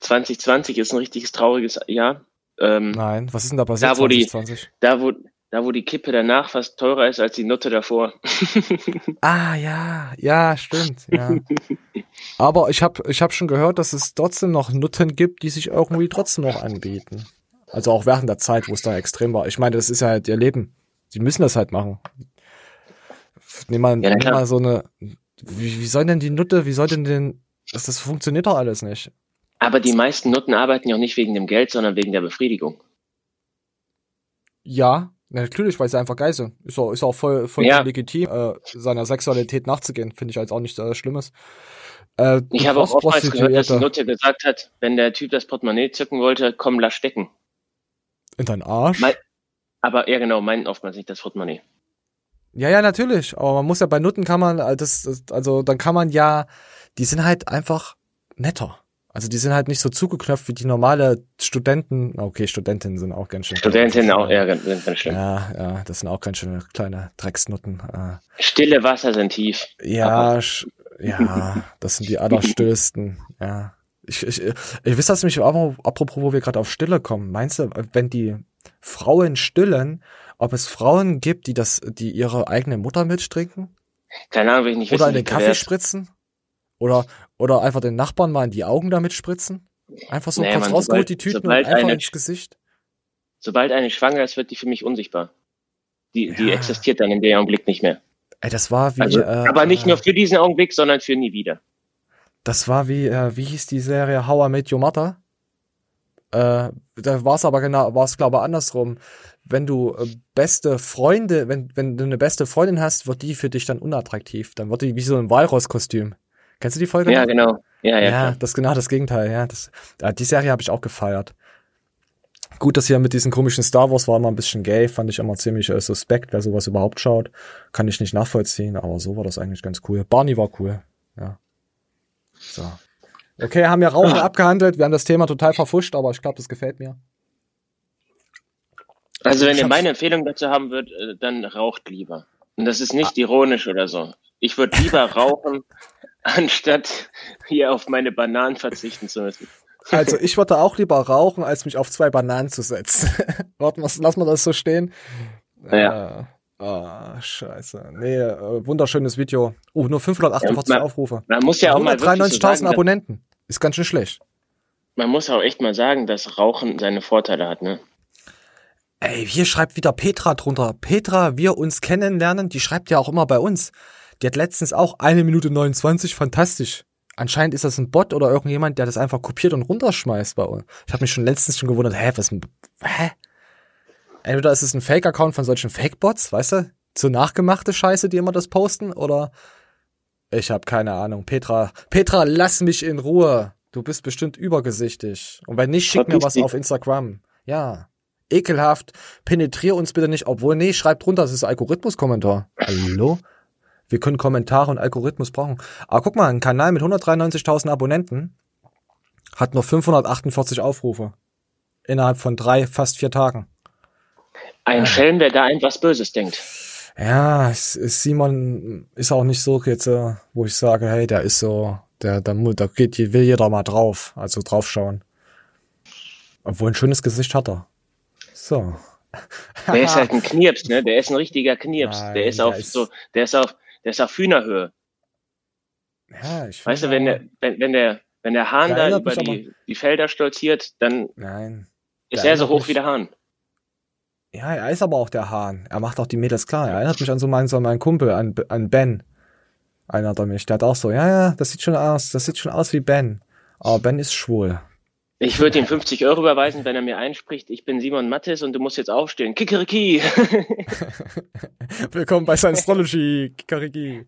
2020 ist ein richtiges trauriges Jahr. Ähm, Nein, was ist denn da passiert? Da, wo die- 2020? da, wo, da, wo die Kippe danach fast teurer ist als die Nutte davor. Ah, ja, ja, stimmt, ja. Aber ich habe ich hab schon gehört, dass es trotzdem noch Nutten gibt, die sich irgendwie trotzdem noch anbieten. Also auch während der Zeit, wo es da extrem war. Ich meine, das ist ja halt ihr Leben. Die müssen das halt machen. Nimm mal, Ja, klar. mal so eine. Wie, wie soll denn die Nutte, wie soll denn denn. Das, das funktioniert doch alles nicht. Aber die meisten Nutten arbeiten ja auch nicht wegen dem Geld, sondern wegen der Befriedigung. Ja, natürlich, weil sie einfach geil sind. Ist auch, ist auch voll, voll Ja. legitim, äh, seiner Sexualität nachzugehen. Finde ich als auch nichts äh, Schlimmes. Äh, Ich habe auch oftmals gehört, dass die Nutte gesagt hat, wenn der Typ das Portemonnaie zücken wollte, komm, lass stecken. in deinen Arsch. Mein- Aber ja, genau, meinen oftmals nicht das Portemonnaie. Ja, ja, natürlich. Aber man muss ja bei Nutten kann man, äh, das, das, also dann kann man ja, die sind halt einfach netter. Also die sind halt nicht so zugeknöpft wie die normale Studenten. Okay, Studentinnen sind auch ganz schön. Studentinnen auch, ja, ganz, ganz schlimm. Ja, ja, das sind auch ganz schöne kleine Drecksnutten. Äh, Stille Wasser sind tief. ja, ja, das sind die allerstillsten. Ja. Ich, ich, ich, ich wisst das mich, apropos, wo wir gerade auf Stille kommen. Meinst du, wenn die Frauen stillen, ob es Frauen gibt, die das, die ihre eigene Muttermilch trinken? Keine Ahnung, will ich nicht Oder wissen. in den Kaffee spritzen? Oder, oder einfach den Nachbarn mal in die Augen damit spritzen? Einfach so Nee, kurz rausgeholt, sobald- die Tüten und einfach eine- ins Gesicht? Sobald eine schwanger ist, wird die für mich unsichtbar. Die, die Ja. existiert dann in dem Augenblick nicht mehr. Ey, das war wie, Also, äh, aber nicht äh, nur für diesen Augenblick, sondern für nie wieder. Das war wie, äh, wie hieß die Serie How I Met Your Mother? Äh, da war es aber genau, war es glaube ich andersrum. Wenn du äh, beste Freunde, wenn, wenn du eine beste Freundin hast, wird die für dich dann unattraktiv. Dann wird die wie so ein Walross-Kostüm. Kennst du die Folge? Ja, noch? genau. Ja, ja, Ja, das ist genau das Gegenteil, ja. Das, äh, die Serie habe ich auch gefeiert. Gut, dass hier mit diesen komischen Star Wars war immer ein bisschen gay, fand ich immer ziemlich äh, suspekt, wer sowas überhaupt schaut. Kann ich nicht nachvollziehen, aber so war das eigentlich ganz cool. Barney war cool, ja. So. Okay, haben wir Rauchen abgehandelt, wir haben das Thema total verfuscht, aber ich glaube, das gefällt mir. Also wenn ihr meine Empfehlung dazu haben würdet, äh, dann raucht lieber. Und das ist nicht ironisch oder so. Ich würde lieber rauchen, anstatt hier auf meine Bananen verzichten zu müssen. Also ich würde auch lieber rauchen, als mich auf zwei Bananen zu setzen. Warten lassen wir das so stehen. Ja. Äh, Ah, scheiße. Nee, äh, wunderschönes Video. Oh, nur 548 Ja, man- Aufrufe. Man muss ja auch mal wirklich so 193.000 sagen, Abonnenten. Ist ganz schön schlecht. man muss auch echt mal sagen, dass Rauchen seine Vorteile hat, ne? Ey, hier schreibt wieder Petra drunter. Petra, wir uns kennenlernen, die schreibt ja auch immer bei uns. Die hat letztens auch eine Minute 29, fantastisch. Anscheinend ist das ein Bot oder irgendjemand, der das einfach kopiert und runterschmeißt bei uns. Ich habe mich schon letztens schon gewundert, hä, was, hä? Entweder ist es ein Fake-Account von solchen Fake-Bots, weißt du? So nachgemachte Scheiße, die immer das posten, oder? Ich habe keine Ahnung. Petra, Petra, lass mich in Ruhe. Du bist bestimmt übergesichtig. Und wenn nicht, schick mir was auf Instagram. Ja. Ekelhaft. Penetrier uns bitte nicht. Obwohl, nee, schreibt drunter, das ist Algorithmus-Kommentar. Hallo? Wir können Kommentare und Algorithmus brauchen. Aber guck mal, ein Kanal mit 193.000 Abonnenten hat nur 548 Aufrufe. Innerhalb von drei, fast vier Tagen. Ein Schelm, der da etwas Böses denkt. Ja, es, es, Simon ist auch nicht so jetzt, äh, wo ich sage, hey, der ist so, der, der, da geht, will jeder mal drauf, also draufschauen. Obwohl ein schönes Gesicht hat er. So. Der ist halt ein Knirps, ne? Der ist ein richtiger Knirps. Nein, der ist der auf ist- so, der ist auf, der ist auf Hühnerhöhe. Ja, ich Weißt du, wenn der, wenn, wenn der, wenn der Hahn da erinnert über die, die Felder stolziert, dann Nein. ist er so hoch mich- wie der Hahn. Ja, er ist aber auch der Hahn. Er macht auch die Mädels klar. Er erinnert mich an so meinen, so meinen Kumpel, an, an Ben. Erinnert er mich. Der hat auch so, ja, ja, das sieht schon aus, das sieht schon aus wie Ben. Aber Ben ist schwul. Ich würde ihm 50 Euro überweisen, wenn er mir einspricht, ich bin Simon Mattes und du musst jetzt aufstehen. Kikeriki! Willkommen bei Science-Astrology, Kikariki.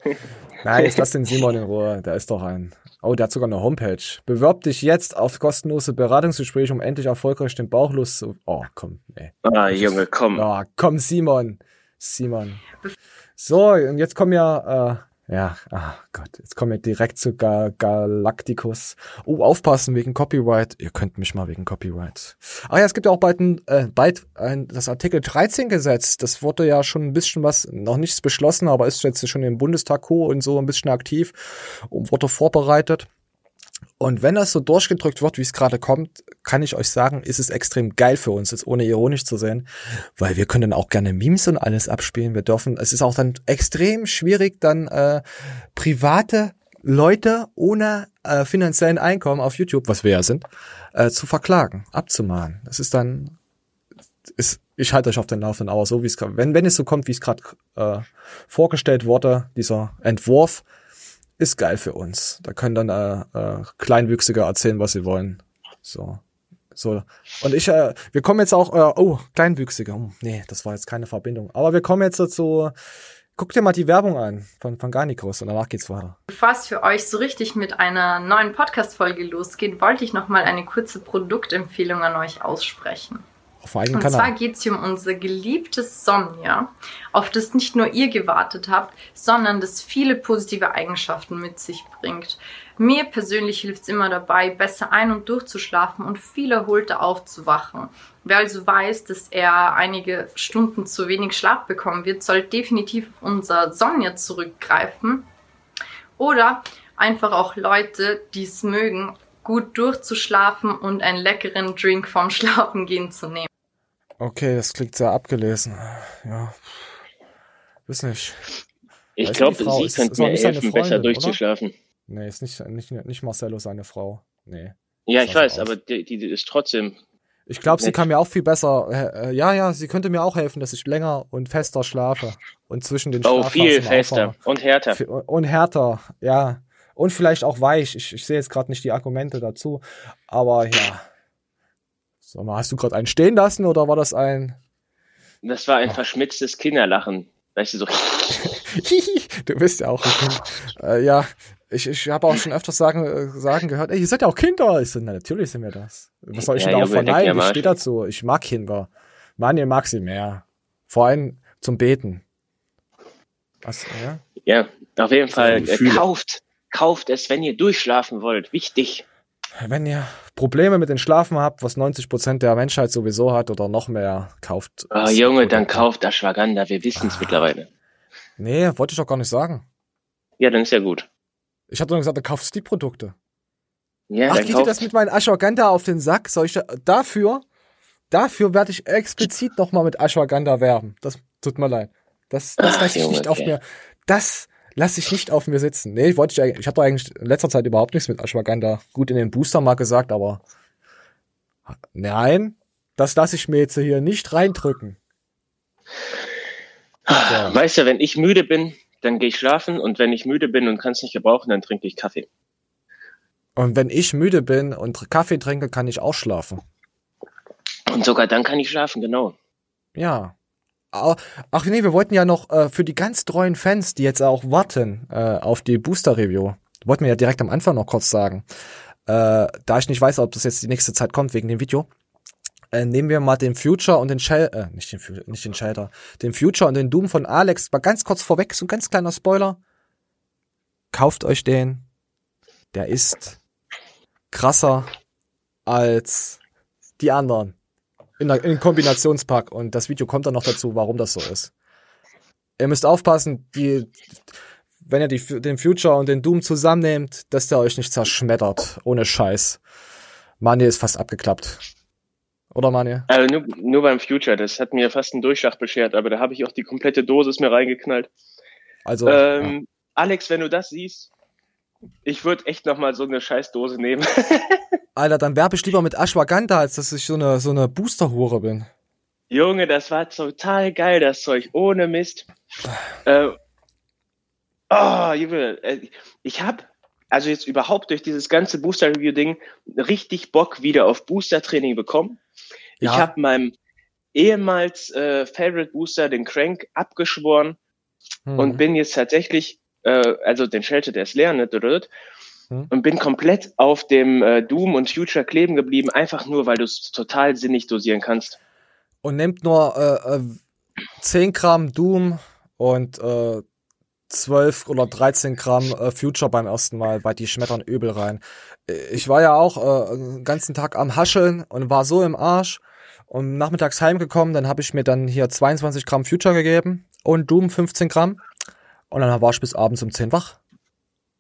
Nein, jetzt lass den Simon in Ruhe. Der ist doch ein. Oh, der hat sogar eine Homepage. Bewirb dich jetzt auf kostenlose Beratungsgespräche, um endlich erfolgreich den Bauchlust zu. Oh, komm, ey. ah, Junge, komm. Oh, komm, Simon. Simon. So, und jetzt kommen ja, äh, ja, ah Gott, jetzt kommen wir direkt zu Ga Galacticus. Oh, aufpassen wegen Copyright. Ihr könnt mich mal wegen Copyright. Ah ja, es gibt ja auch bald, ein, äh, bald ein, das Artikel 13 Gesetz. Das wurde ja schon ein bisschen was, noch nichts beschlossen, aber ist jetzt schon im Bundestag und so ein bisschen aktiv und wurde vorbereitet. Und wenn das so durchgedrückt wird, wie es gerade kommt, kann ich euch sagen, ist es extrem geil für uns, jetzt ohne ironisch zu sehen, weil wir können dann auch gerne Memes und alles abspielen. Wir dürfen, es ist auch dann extrem schwierig, dann äh, private Leute ohne äh, finanziellen Einkommen auf YouTube, was wir ja sind, äh, zu verklagen, abzumahnen. Das ist dann, ist, ich halte euch auf den Laufenden, aber so wie es wenn, wenn es so kommt, wie es gerade äh, vorgestellt wurde, dieser Entwurf, ist geil für uns. Da können dann äh, äh, Kleinwüchsige erzählen, was sie wollen. So. So. Und ich, äh, wir kommen jetzt auch, äh, oh, Kleinwüchsige. Oh, nee, das war jetzt keine Verbindung. Aber wir kommen jetzt dazu. Guck dir mal die Werbung an von, von Garnicus und danach geht's weiter. Bevor es für euch so richtig mit einer neuen Podcast-Folge losgeht, wollte ich nochmal eine kurze Produktempfehlung an euch aussprechen. Dem eigenen Und zwar geht es hier um unser geliebtes Somnia, auf das nicht nur ihr gewartet habt, sondern das viele positive Eigenschaften mit sich bringt. Mir persönlich hilft es immer dabei, besser ein- und durchzuschlafen und viel erholter aufzuwachen. Wer also weiß, dass er einige Stunden zu wenig Schlaf bekommen wird, soll definitiv auf unser Somnia zurückgreifen. Oder einfach auch Leute, die es mögen, gut durchzuschlafen und einen leckeren Drink vorm Schlafengehen zu nehmen. Okay, das klingt sehr abgelesen. Ja. Weiß nicht. Ich glaube, sie ist- könnte ist mir helfen, besser Freundin, durchzuschlafen. Nee, ist nicht, nicht, nicht Marcello seine Frau. Nee. Ja, ich weiß, aber die, die ist trotzdem. Ich glaube, sie kann mir auch viel besser. Äh, äh, ja, ja, sie könnte mir auch helfen, dass ich länger und fester schlafe und zwischen den Oh, viel fester und härter. Und härter, ja. Und vielleicht auch weich. Ich, ich sehe jetzt gerade nicht die Argumente dazu. Aber ja. Sag mal, hast du gerade einen stehen lassen oder war das ein... Das war ein verschmitztes Kinderlachen. Weißt du, so. du bist ja auch ein Kind. Äh, ja, ich, ich habe auch schon öfters sagen, äh, sagen gehört, ey, ihr seid ja auch Kinder. Ich so, na, natürlich sind wir das. Was soll ich Ja, denn da auch verneinen? Ich stehe dazu. Ich mag Kinder. Manuel mag sie mehr. Vor allem zum Beten. Was, ja? Ja, auf jeden Fall. Äh, kauft, kauft es, wenn ihr durchschlafen wollt. Wichtig. Wenn ihr Probleme mit den Schlafen habt, was 90% der Menschheit sowieso hat oder noch mehr, kauft. Ah, das Junge, dann kauft Ashwagandha. Wir wissen Ah. es mittlerweile. Nee, wollte ich doch gar nicht sagen. Ja, dann ist ja gut. Ich hatte nur gesagt, dann kaufst du die Produkte. Ja, Ach, dann geht dir das mit meinen Ashwagandha auf den Sack? Soll ich da, dafür, dafür werde ich explizit nochmal mit Ashwagandha werben. Das tut mir leid. Das, das Ach, ich Junge, nicht auf okay. mir, das lasse ich nicht auf mir sitzen. Nee, ich wollte ich, eigentlich- ich habe eigentlich in letzter Zeit überhaupt nichts mit Ashwagandha. Gut in den Booster mal gesagt, aber nein, das lasse ich mir jetzt hier nicht reindrücken. So. Weißt du, wenn ich müde bin, dann gehe ich schlafen und wenn ich müde bin und kann es nicht gebrauchen, dann trinke ich Kaffee. Und wenn ich müde bin und Kaffee trinke, kann ich auch schlafen. Und sogar dann kann ich schlafen, genau. Ja. Ach nee, wir wollten ja noch äh, für die ganz treuen Fans, die jetzt auch warten äh, auf die Booster-Review, wollten wir ja direkt am Anfang noch kurz sagen. Äh, da ich nicht weiß, ob das jetzt die nächste Zeit kommt wegen dem Video, äh, nehmen wir mal den Future und den Shell, äh, nicht den, nicht den Shelter, den Future und den Doom von Alex, mal ganz kurz vorweg, so ein ganz kleiner Spoiler. Kauft euch den. Der ist krasser als die anderen. In, der, in den Kombinationspack. Und das Video kommt dann noch dazu, warum das so ist. Ihr müsst aufpassen, die, wenn ihr die, den Future und den Doom zusammennehmt, dass der euch nicht zerschmettert. Ohne Scheiß. Mani ist fast abgeklappt. Oder Mani? Also nur, nur beim Future, das hat mir fast einen Durchschlag beschert, aber da habe ich auch die komplette Dosis mir reingeknallt. Also, ja. ähm, Alex, wenn du das siehst, ich würde echt nochmal so eine Scheißdose nehmen. Alter, dann werbe ich lieber mit Ashwagandha, als dass ich so eine, so eine Booster-Hure bin. Junge, das war total geil, das Zeug, ohne Mist. Äh, oh, Junge, äh, ich habe also jetzt überhaupt durch dieses ganze Booster-Review-Ding richtig Bock wieder auf Booster-Training bekommen. Ich Ja. habe meinem ehemals äh, Favorite Booster, den Crank, abgeschworen Hm. und bin jetzt tatsächlich, äh, also den Shelter, der ist leer, ne, Hm. und bin komplett auf dem äh, Doom und Future kleben geblieben, einfach nur, weil du es total sinnig dosieren kannst. und nehmt nur äh, äh, 10 Gramm Doom und äh, 12 oder 13 Gramm äh, Future beim ersten Mal, weil die schmettern übel rein. Äh, Ich war ja auch äh, den ganzen Tag am Hascheln und war so im Arsch und nachmittags heimgekommen, dann habe ich mir dann hier 22 Gramm Future gegeben und Doom 15 Gramm und dann war ich bis abends um 10 wach.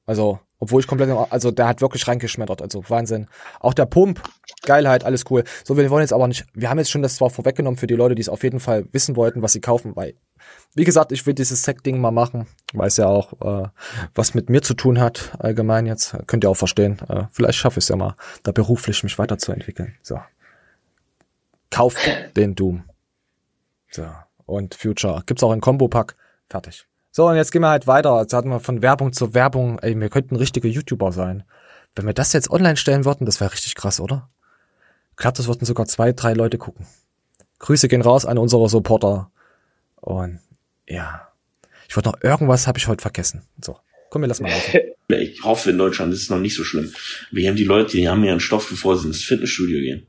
Also, obwohl ich komplett, also der hat wirklich reingeschmettert, also Wahnsinn. Auch der Pump, Geilheit, alles cool. So, wir wollen jetzt aber nicht, wir haben jetzt schon das zwar vorweggenommen für die Leute, die es auf jeden Fall wissen wollten, was sie kaufen, weil, wie gesagt, ich will dieses Sec-Ding mal machen, weiß ja auch, äh, was mit mir zu tun hat, allgemein jetzt, könnt ihr auch verstehen. Äh, vielleicht schaffe ich es ja mal, da beruflich mich weiterzuentwickeln. So. Kauft den Doom. So. Und Future. Gibt's auch in Combo-Pack. Fertig. So, und jetzt gehen wir halt weiter. Jetzt hatten wir von Werbung zu Werbung. Ey, wir könnten richtige YouTuber sein. Wenn wir das jetzt online stellen würden, das wäre richtig krass, oder? Ich glaube, das würden sogar zwei, drei Leute gucken. Grüße gehen raus an unsere Supporter. Und ja. Ich wollte noch irgendwas habe ich heute vergessen. So. Komm, wir lassen mal laufen. Ich hoffe, in Deutschland ist es noch nicht so schlimm. Wir haben die Leute, die haben ja einen Stoff, bevor sie ins Fitnessstudio gehen.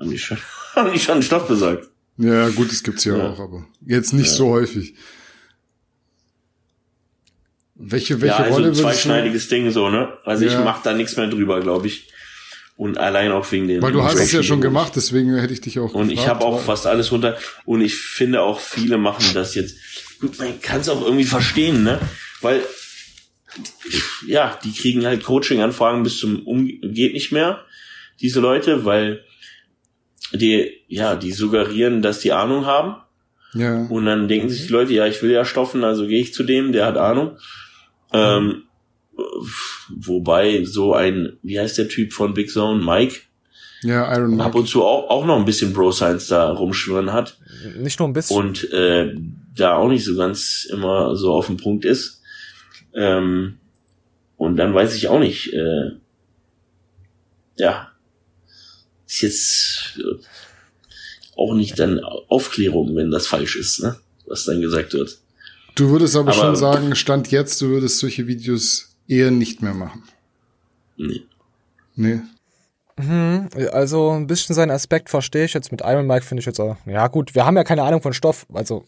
Haben die schon, haben die schon einen Stoff besorgt. Ja, gut, das gibt's ja, Ja. auch, aber jetzt nicht so häufig. Welche, welche ja, also Rolle du, zweischneidiges Ding so, ne? Also ich Ja. mach da nichts mehr drüber, glaube ich. Und allein auch wegen den. weil du hast es ja schon gemacht, deswegen hätte ich dich auch Und ich gefragt, habe auch fast alles runter. Und ich finde auch, viele machen das jetzt. Gut, man kann es auch irgendwie verstehen, ne? Weil, ja, die kriegen halt Coaching-Anfragen bis zum um geht nicht mehr, diese Leute, weil die, ja, die suggerieren, dass die Ahnung haben. Ja. Und dann denken sich die Leute, ja, ich will ja stoffen, also gehe ich zu dem, der hat Ahnung. Ähm, wobei so ein, wie heißt der Typ von Big Zone, Mike, Ja, Iron ab Man. und zu auch, auch noch ein bisschen Bro Science da rumschwirren hat Nicht nur ein bisschen. und äh, da auch nicht so ganz immer so auf dem Punkt ist. Ähm, und dann weiß ich auch nicht, äh, ja, ist jetzt äh, auch nicht dann Aufklärung, wenn das falsch ist, ne? was dann gesagt wird. Du würdest aber, Aber- schon sagen, Stand jetzt, du würdest solche Videos eher nicht mehr machen. Nee. Nee. Mhm, also ein bisschen seinen Aspekt verstehe ich jetzt mit Iron Mike, finde ich jetzt auch. Ja, gut, wir haben ja keine Ahnung von Stoff. Also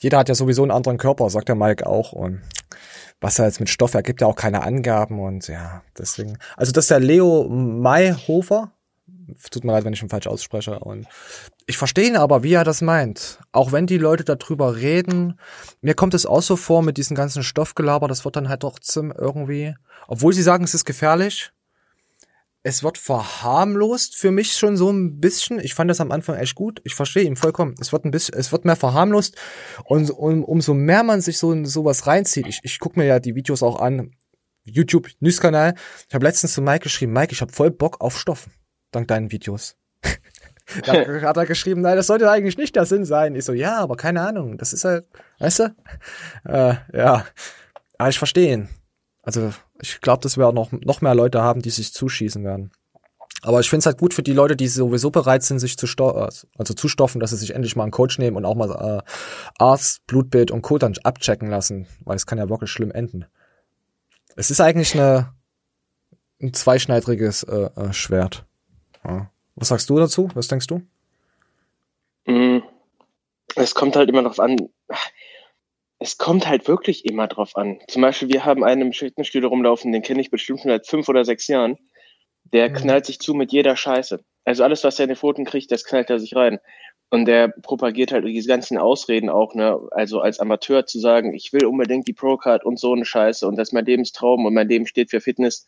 jeder hat ja sowieso einen anderen Körper, sagt der Mike auch. Und was er jetzt mit Stoff ergibt, ja auch keine Angaben und ja, deswegen. Also das ist der Leo Mayhofer. Tut mir leid, wenn ich ihn falsch ausspreche. Und ich verstehe ihn aber, wie er das meint. Auch wenn die Leute darüber reden, mir kommt es auch so vor mit diesem ganzen Stoffgelaber, das wird dann halt trotzdem irgendwie, obwohl sie sagen, es ist gefährlich, es wird verharmlost für mich schon so ein bisschen. Ich fand das am Anfang echt gut. Ich verstehe ihn vollkommen. Es wird ein bisschen, es wird mehr verharmlost und um, umso mehr man sich so sowas reinzieht. Ich, ich gucke mir ja die Videos auch an. YouTube News-Kanal. Ich habe letztens zu Mike geschrieben, Mike, ich habe voll Bock auf Stoffen dank deinen Videos. da hat er geschrieben, nein, das sollte eigentlich nicht der Sinn sein. Ich so, ja, aber keine Ahnung. Das ist halt, weißt du? Äh, ja, aber ich verstehe ihn. Also ich glaube, dass wir auch noch, noch mehr Leute haben, die sich zuschießen werden. Aber ich finde es halt gut für die Leute, die sowieso bereit sind, sich zu also zu stoffen, dass sie sich endlich mal einen Coach nehmen und auch mal äh, Arzt, Blutbild und Co. dann abchecken lassen, weil es kann ja wirklich schlimm enden. Es ist eigentlich eine, ein zweischneidriges äh, äh, Schwert. Ja. Was sagst du dazu? Was denkst du? Mm, Es kommt halt immer drauf an. Es kommt halt wirklich immer drauf an. Zum Beispiel, wir haben einen im Fitnessstudio rumlaufen, den kenne ich bestimmt schon seit fünf oder sechs Jahren. Der Mhm. knallt sich zu mit jeder Scheiße. Also alles, was er in den Pfoten kriegt, das knallt er sich rein. Und der propagiert halt diese ganzen Ausreden auch, ne? Also als Amateur zu sagen, ich will unbedingt die Pro-Card und so eine Scheiße und das ist mein Lebenstraum und mein Leben steht für Fitness.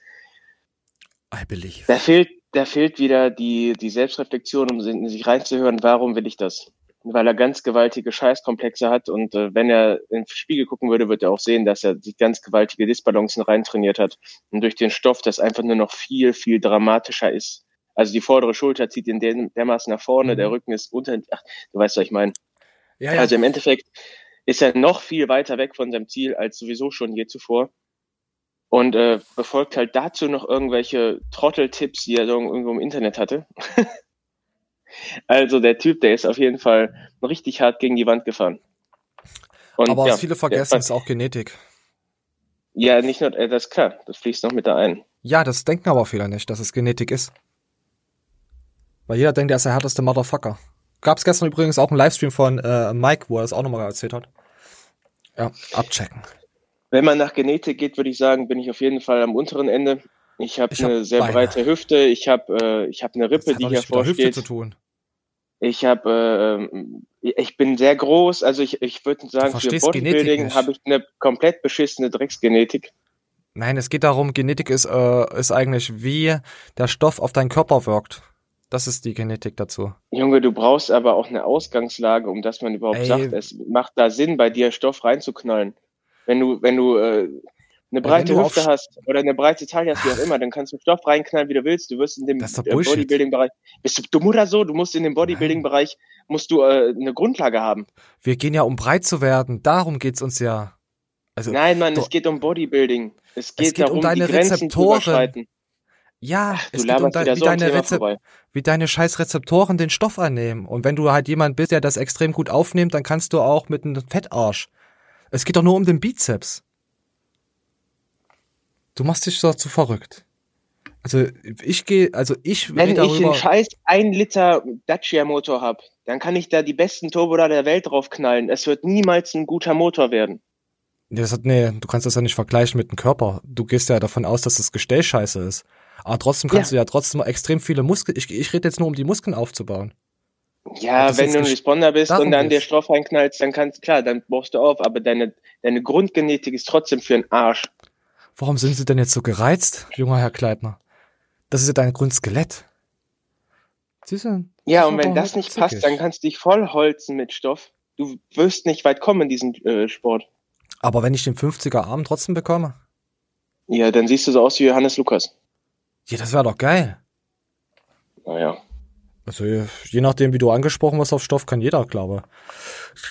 I believe. Da fehlt, da fehlt wieder die, die Selbstreflexion, um in sich reinzuhören, warum will ich das? Weil er ganz gewaltige Scheißkomplexe hat und äh, wenn er in den Spiegel gucken würde, wird er auch sehen, dass er sich ganz gewaltige Disbalancen reintrainiert hat. Und durch den Stoff, das einfach nur noch viel, viel dramatischer ist. Also die vordere Schulter zieht ihn der- dermaßen nach vorne, Mhm. der Rücken ist unter, ach, du weißt, was ich meine. Ja, ja. Also im Endeffekt ist er noch viel weiter weg von seinem Ziel als sowieso schon je zuvor. Und äh, befolgt halt dazu noch irgendwelche Trotteltipps, die er so irgendwo im Internet hatte. also der Typ, der ist auf jeden Fall richtig hart gegen die Wand gefahren. Und aber ja, was viele vergessen, der- ist auch Genetik. Ja, nicht nur, äh, das ist klar, das fließt noch mit da ein. Ja, das denken aber viele nicht, dass es Genetik ist. Weil jeder denkt, er ist der härteste Motherfucker. Gab's gestern übrigens auch einen Livestream von äh, Mike, wo er es auch nochmal erzählt hat. Ja, abchecken. Wenn man nach Genetik geht, würde ich sagen, bin ich auf jeden Fall am unteren Ende. Ich habe hab eine sehr Beine. breite Hüfte, ich habe äh, ich habe eine Rippe, hat die hervorsteht. zu tun. Ich habe, ähm, ich bin sehr groß, also ich, ich würde sagen, für Bodybuilding habe ich eine komplett beschissene Drecksgenetik. Nein, es geht darum, Genetik ist, äh, ist eigentlich, wie der Stoff auf deinen Körper wirkt. Das ist die Genetik dazu. Junge, du brauchst aber auch eine Ausgangslage, um dass man überhaupt Ey. sagt, es macht da Sinn, bei dir Stoff reinzuknallen. Wenn du, wenn du äh, eine breite Hüfte auf- hast oder eine breite Taille hast, wie auch immer, dann kannst du Stoff reinknallen, wie du willst. Du wirst in dem äh. Bodybuilding-Bereich. Bist du dumm oder so? Du musst in dem Bodybuilding-Bereich musst du äh, eine Grundlage haben. Wir gehen ja, um breit zu werden. Darum geht's uns ja. Also, Nein, Mann, doch- es geht um Bodybuilding. Es geht, geht um darum, deine die Grenzen zu Rezeptoren. überschreiten. ja, Ach, es geht um de wie, so deine Thema Rezep vorbei. wie deine scheiß Rezeptoren den Stoff annehmen. Und wenn du halt jemand bist, der das extrem gut aufnimmt, dann kannst du auch mit einem Fettarsch. Es geht doch nur um den Bizeps. Du machst dich dazu verrückt. Also ich gehe, also ich Wenn ich einen scheiß 1 Liter Dacia-Motor hab, dann kann ich da die besten Turbolader der Welt draufknallen. Es wird niemals ein guter Motor werden. Das hat, nee, du kannst das ja nicht vergleichen mit dem Körper. Du gehst ja davon aus, dass das Gestell scheiße ist. Aber trotzdem kannst du ja trotzdem extrem viele Muskeln. Ich, ich rede jetzt nur, um die Muskeln aufzubauen. Ja, wenn du ein Responder bist und dann dir. Stoff reinknallst, dann kannst, klar, dann baust du auf, aber deine, deine Grundgenetik ist trotzdem für einen Arsch. Warum sind Sie denn jetzt so gereizt, junger Herr Kleidner? Das ist ja dein Grundskelett. Sie sind. Ja, und wenn das nicht passt, dann kannst du dich vollholzen mit Stoff. Du wirst nicht weit kommen in diesem äh, Sport. Aber wenn ich den 50er Arm trotzdem bekomme? Ja, dann siehst du so aus wie Johannes Lukas. Ja, das wäre doch geil. Naja. Also je nachdem, wie du angesprochen wirst auf Stoff, kann jeder, glaube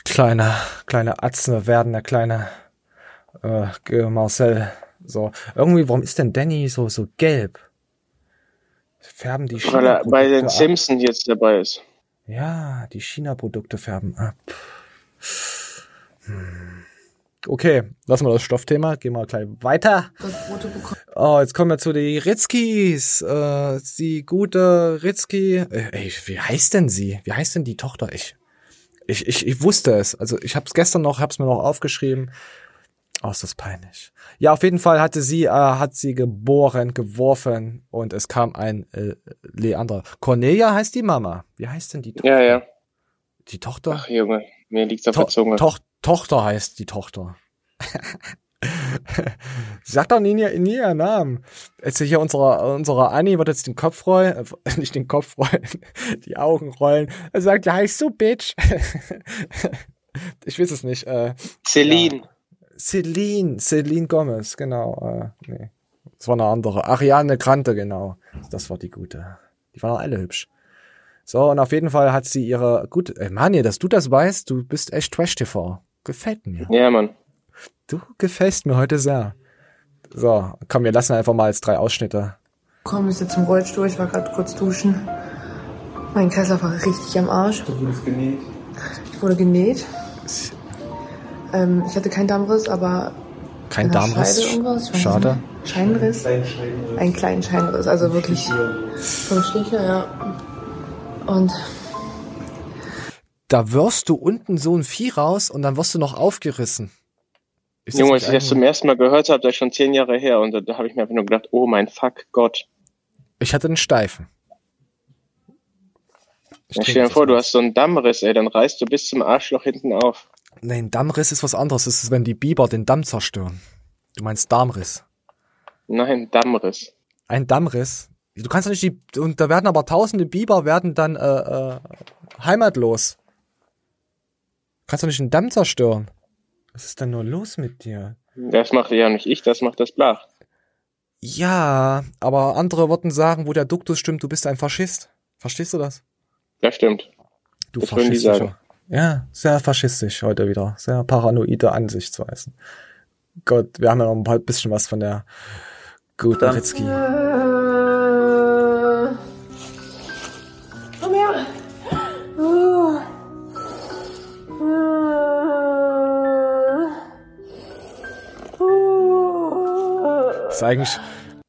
kleine, kleine Atzne werden, der kleine äh, Marcel. So irgendwie, warum ist denn Danny so so gelb? Färben die Weil er bei den ab. Simpsons jetzt dabei ist. Ja, die China-Produkte färben ab. Hm. Okay, lassen wir das Stoffthema, gehen wir gleich weiter. Oh, jetzt kommen wir zu den Ritzkis. Äh, die gute Ritzki. Äh, ey, wie heißt denn sie? Wie heißt denn die Tochter? Ich, ich, ich, ich wusste es. Also ich habe es gestern noch, habe es mir noch aufgeschrieben. Oh, ist das peinlich. Ja, auf jeden Fall hatte sie, äh, hat sie geboren, geworfen und es kam ein äh, Leander. Cornelia heißt die Mama. Wie heißt denn die Tochter? Ja, ja. Die Tochter? Ach, Junge, mir liegt's auf To der Zunge. Toch Tochter heißt die Tochter. Sag doch nie, nie ihren Namen. Jetzt hier unsere, unsere Annie wird jetzt den Kopf rollen, äh, nicht den Kopf rollen, die Augen rollen. Er sagt, ja, heißt so, Bitch. ich weiß es nicht. Äh, Celine. Celine, Celine Gomez, genau. Äh, nee. Das war eine andere. Ariane Grande, genau. Das war die gute. Die waren alle hübsch. So, und auf jeden Fall hat sie ihre, gut, äh, Manje, dass du das weißt, du bist echt Trash-TV. Gefällt mir. Ja, Mann. Du gefällst mir heute sehr. So, komm, wir lassen einfach mal jetzt drei Ausschnitte. Komm, ich sitze im Rollstuhl, ich war gerade kurz duschen. Mein Kreislauf war richtig am Arsch. Du wurdest genäht? Ich wurde genäht. Ähm, ich hatte keinen Darmriss, aber Kein Darmriss. Schade. Scheinriss? Einen kleinen Scheinriss, also wirklich fünf Stiche, ja. Und Da wirst du unten so ein Vieh raus und dann wirst du noch aufgerissen. Ist Junge, als ich das zum ersten Mal gehört habe, das ist schon zehn Jahre her und da, da habe ich mir einfach nur gedacht, oh mein Fuck Gott. ich hatte einen Steifen. Ich Ja, stell dir vor, du hast so einen Dammriss, ey, dann reißt du bis zum Arschloch hinten auf. Nein, Dammriss ist was anderes. Das ist, wenn die Biber den Damm zerstören. Du meinst Darmriss. Nein, Dammriss. Ein Dammriss. Du kannst doch nicht die, und da werden aber tausende Biber werden dann, äh, äh, heimatlos. Du kannst doch nicht einen Damm zerstören. Was ist denn nur los mit dir? Das mache ja nicht ich, das macht das Blach. Ja, aber andere würden sagen, wo der Duktus stimmt, du bist ein Faschist. Verstehst du das? Das stimmt. Du Das faschistischer. Ja, sehr faschistisch heute wieder. Sehr paranoide Ansichtsweisen. Gott, wir haben ja noch ein paar- bisschen was von der guten Ist eigentlich,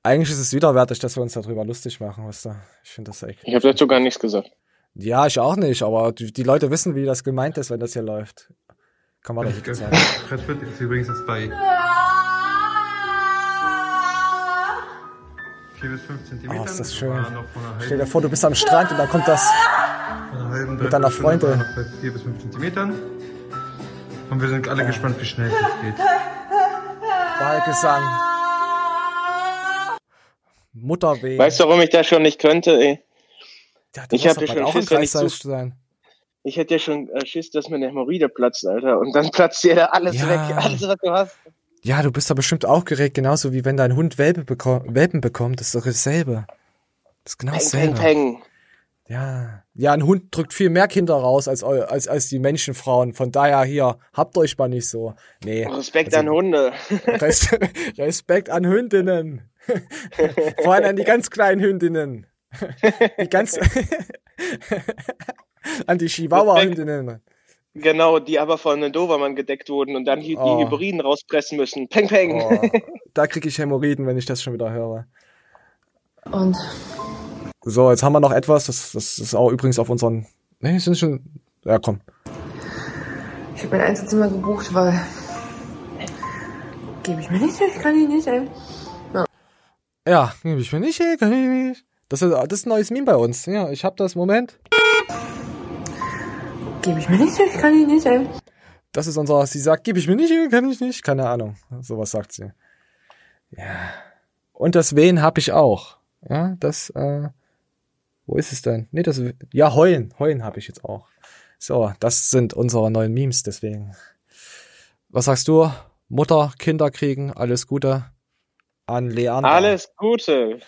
eigentlich ist es widerwärtig, dass wir uns darüber lustig machen, weißt du? Ich finde das echt. Ich habe dazu gar nichts gesagt. Ja, ich auch nicht, aber die, die Leute wissen, wie das gemeint ist, wenn das hier läuft. Kann man doch nicht sagen. Pitt ist übrigens jetzt bei 4 bis 5 Zentimetern. Oh, ist das schön. Stell dir vor, du bist am Strand und dann kommt das. einer mit deiner Freundin. Noch bei 4 bis 5 Zentimetern. Und wir sind alle gespannt, wie schnell das geht. Wahlgesang. Mutterweh. Weißt du, warum ich das schon nicht könnte, ey? ja, ich wirst hab ja schon auch Schiss, wenn ich zu- sein. Ich hätte ja schon äh, Schiss, dass mir eine Hämorrhoide platzt, Alter. Und dann platzt dir da alles Ja. weg, alles, was du hast. Ja, du bist da bestimmt aufgeregt, genauso wie wenn dein Hund Welpe beko Welpen bekommt. Das ist doch dasselbe. Das ist genau Peng, dasselbe. peng, peng. Ja. Ja, ein Hund drückt viel mehr Kinder raus als, als, als die Menschenfrauen. Von daher hier, habt euch mal nicht so. Nee. Respekt Also- an Hunde. Res Respekt an Hündinnen. Vor allem an die ganz kleinen Hündinnen. Die ganz an die Chihuahua-Hündinnen. genau, die aber von einem Dobermann gedeckt wurden und dann die, Oh. die Hybriden rauspressen müssen. Peng, peng. Oh, da kriege ich Hämorrhoiden, wenn ich das schon wieder höre. Und So, jetzt haben wir noch etwas, das, das ist auch übrigens auf unseren. Nee, sind schon. Ja, komm. ich habe mein Einzelzimmer gebucht, weil. Gebe ich mir nicht, kann ich nicht, ey. Ja, gebe ich mir nicht, ey, kann ich nicht. Das ist, das ist ein neues Meme bei uns. Ja, ich hab das. Moment. Gebe ich mir nicht, kann ich nicht, ey. Das ist unser. Sie sagt, gebe ich mir nicht, kann ich nicht. Keine Ahnung. Sowas sagt sie. Ja. Und das Wehen hab ich auch. Ja, das. Äh, wo ist es denn? Nee, das. Ja, heulen. Heulen hab ich jetzt auch. So, das sind unsere neuen Memes. Deswegen. Was sagst du? Mutter, Kinder kriegen, alles Gute an Leander. Alles Gute.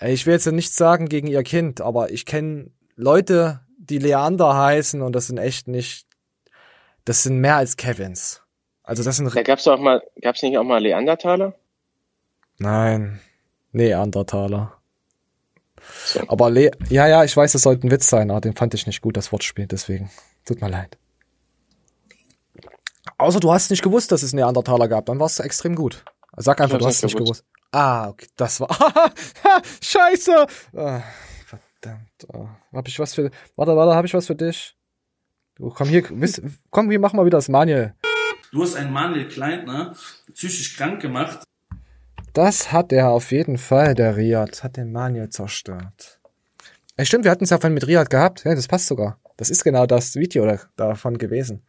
Ich will jetzt nichts sagen gegen ihr Kind, aber ich kenne Leute, die Leander heißen und das sind echt nicht, das sind mehr als Kevins. Also das sind, Da gab's doch auch mal, gab's nicht auch mal Leandertaler? nein, Neandertaler. Aber Le ja, ja, ich weiß, es sollte ein Witz sein, aber den fand ich nicht gut, das Wortspiel, deswegen. Tut mir leid. Außer du hast nicht gewusst, dass es Neandertaler gab, dann war es extrem gut. Sag einfach, du hast es nicht nicht gewusst. Ah, okay, das war. Scheiße! Ah, verdammt. Ah, hab ich was für. Warte, warte, hab ich was für dich? Du, komm hier, wiss, komm, wir machen mal wieder das Manuel. Du hast einen Manuel Kleintner psychisch krank gemacht. Das hat er auf jeden Fall, der Riad. Hat den Manuel zerstört. Ey, stimmt, wir hatten es ja vorhin mit Riad gehabt. Ja, das passt sogar. Das ist genau das Video da, davon gewesen.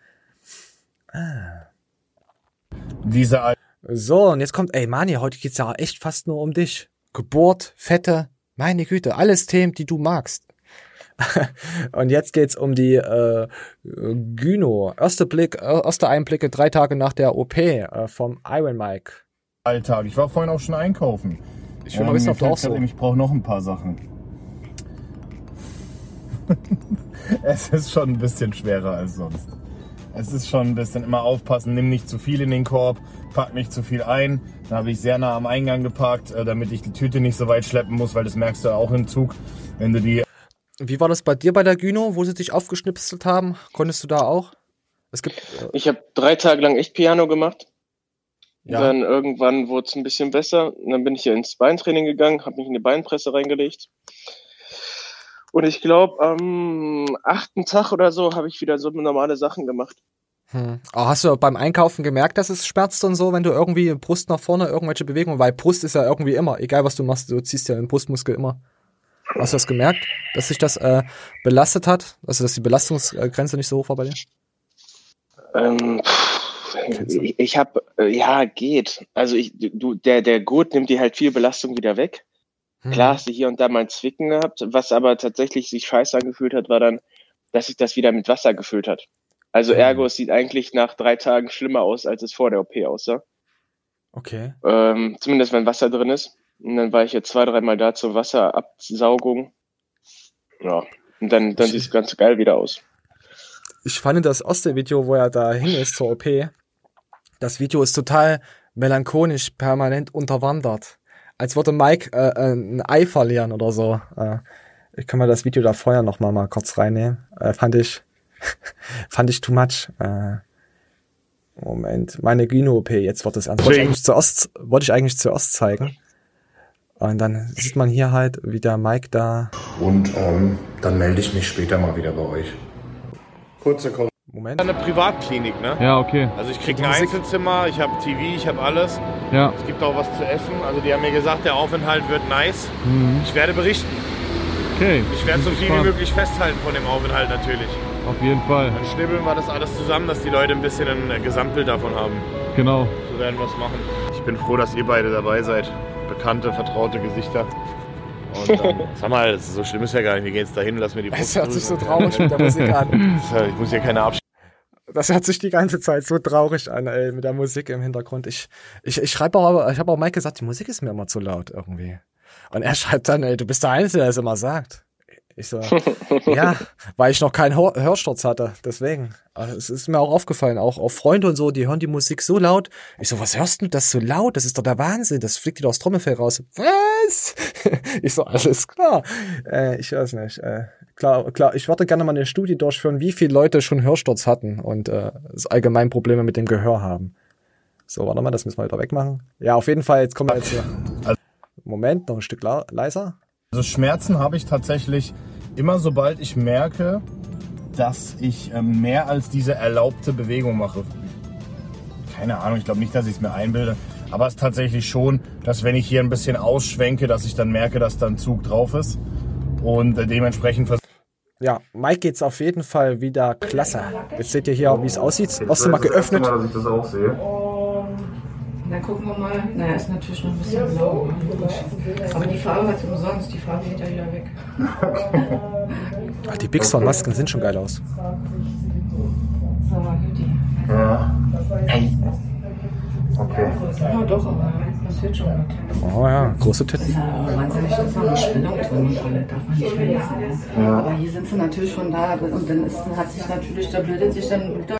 Diese Al So, und jetzt kommt, ey, Mani, heute geht's ja echt fast nur um dich. Geburt, Fette, meine Güte, alles Themen, die du magst. und jetzt geht's um die äh, Gyno. Erste Blick, äh, erste Einblicke drei Tage nach der OP äh, vom Iron Mike. Alltag. Ich war vorhin auch schon einkaufen. Ich will mal wissen, mir ob du auch so. Ich brauche noch ein paar Sachen. es ist schon ein bisschen schwerer als sonst. Es ist schon ein bisschen immer aufpassen, nimm nicht zu viel in den Korb, pack nicht zu viel ein. Da habe ich sehr nah am Eingang geparkt, äh, damit ich die Tüte nicht so weit schleppen muss, weil das merkst du auch im Zug. Wenn du die Wie war das bei dir bei der Gyno, wo sie dich aufgeschnipselt haben? Konntest du da auch? Es gibt. Äh, Ich habe drei Tage lang echt Piano gemacht. Ja. Dann irgendwann wurde es ein bisschen besser. Und dann bin ich ja ins Beintraining gegangen, habe mich in die Beinpresse reingelegt. Und ich glaube, am achten Tag oder so habe ich wieder so normale Sachen gemacht. Hm. Aber hast du beim Einkaufen gemerkt, dass es schmerzt und so, wenn du irgendwie Brust nach vorne irgendwelche Bewegungen, weil Brust ist ja irgendwie immer, egal was du machst, du ziehst ja den Brustmuskel immer. Hast du das gemerkt, dass sich das äh, belastet hat? Also dass die Belastungsgrenze nicht so hoch war bei dir? Ähm, ich ich habe, äh, ja, geht. Also ich, du, der, der Gurt nimmt dir halt viel Belastung wieder weg. Hm. Klar hast du hier und da mal ein Zwicken gehabt. Was aber tatsächlich sich scheiße angefühlt hat, war dann, dass sich das wieder mit Wasser gefüllt hat. Also Hm. ergo, es sieht eigentlich nach drei Tagen schlimmer aus, als es vor der OP aussah. Okay. Ähm, zumindest wenn Wasser drin ist. Und dann war ich jetzt zwei, dreimal da zur Wasserabsaugung. Ja. Und dann, dann sieht es ganz geil wieder aus. Ich fand das Oste-Video, wo er da hin ist zur OP, das Video ist total melancholisch, permanent unterwandert. Als würde Mike äh, äh, ein Ei verlieren oder so. Äh, ich kann mal das Video da vorher noch mal, mal kurz reinnehmen. Äh, fand ich fand ich too much. Äh, Moment, meine Gyno-OP, jetzt wird es ernst. Wollte ich eigentlich zuerst, wollte ich eigentlich zuerst zeigen. Und dann sieht man hier halt, wie der Mike da. Und ähm, dann melde ich mich später mal wieder bei euch. kurze Kom Moment. Eine Privatklinik, ne? Ja, okay. Also ich krieg ein Einzelzimmer, ich habe TV, ich habe alles. Ja. Es gibt auch was zu essen. Also die haben mir gesagt, der Aufenthalt wird nice. Mhm. Ich werde berichten. Okay. Ich werde so viel wie möglich festhalten von dem Aufenthalt natürlich. Auf jeden Fall. Dann schnibbeln wir das alles zusammen, dass die Leute ein bisschen ein äh, Gesamtbild davon haben. Genau. So werden wir es machen. Ich bin froh, dass ihr beide dabei seid. Bekannte, vertraute Gesichter. Und ähm, sag mal, das ist so schlimm ist ja gar nicht. Wir gehen jetzt dahin, lass mir die Es Brust hört sich so traurig mit der Musik an. Das Ich muss hier keine Abschied. Das hört sich die ganze Zeit so traurig an, ey, mit der Musik im Hintergrund. Ich, ich, ich schreibe auch, ich habe auch Mike gesagt, die Musik ist mir immer zu laut irgendwie. Und er schreibt dann, ey, du bist der Einzige, der es immer sagt. Ich so, ja, weil ich noch keinen Hör Hörsturz hatte, deswegen. Also es ist mir auch aufgefallen, auch auf Freunde und so, die hören die Musik so laut. Ich so, was hörst du das so laut? Das ist doch der Wahnsinn, das fliegt dir doch aus Trommelfell raus. Was? Ich so, alles klar. Äh, ich weiß nicht. Äh, klar, klar, ich würde gerne mal eine Studie durchführen, wie viele Leute schon Hörsturz hatten und äh, allgemein Probleme mit dem Gehör haben. So, warte mal, das müssen wir wieder wegmachen. Ja, auf jeden Fall, jetzt kommen wir jetzt hier. Moment, noch ein Stück leiser. Also Schmerzen habe ich tatsächlich immer, sobald ich merke, dass ich ähm, mehr als diese erlaubte Bewegung mache. Keine Ahnung, ich glaube nicht, dass ich es mir einbilde. Aber es ist tatsächlich schon, dass wenn ich hier ein bisschen ausschwenke, dass ich dann merke, dass da ein Zug drauf ist. Und äh, dementsprechend Ja, Mike geht's auf jeden Fall wieder klasse. Jetzt seht ihr hier, wie es aussieht. Hast du mal geöffnet? dass ich das auch sehe. Dann gucken wir mal. Naja, ist natürlich noch ein bisschen blau. Aber die Farbe hat umsonst. Die Farbe geht ja wieder weg. Ach, die Big Store Masken sind schon geil aus. Ja. Okay. Ja, doch, aber das wird schon gut. Oh ja, große Titten. Ja, wahnsinnig, das ist noch eine Schwellung drin und alle, darf man nicht vergessen. Ja. Aber hier sind sie natürlich schon da und dann ist, hat sich natürlich, da bildet sich dann ein guter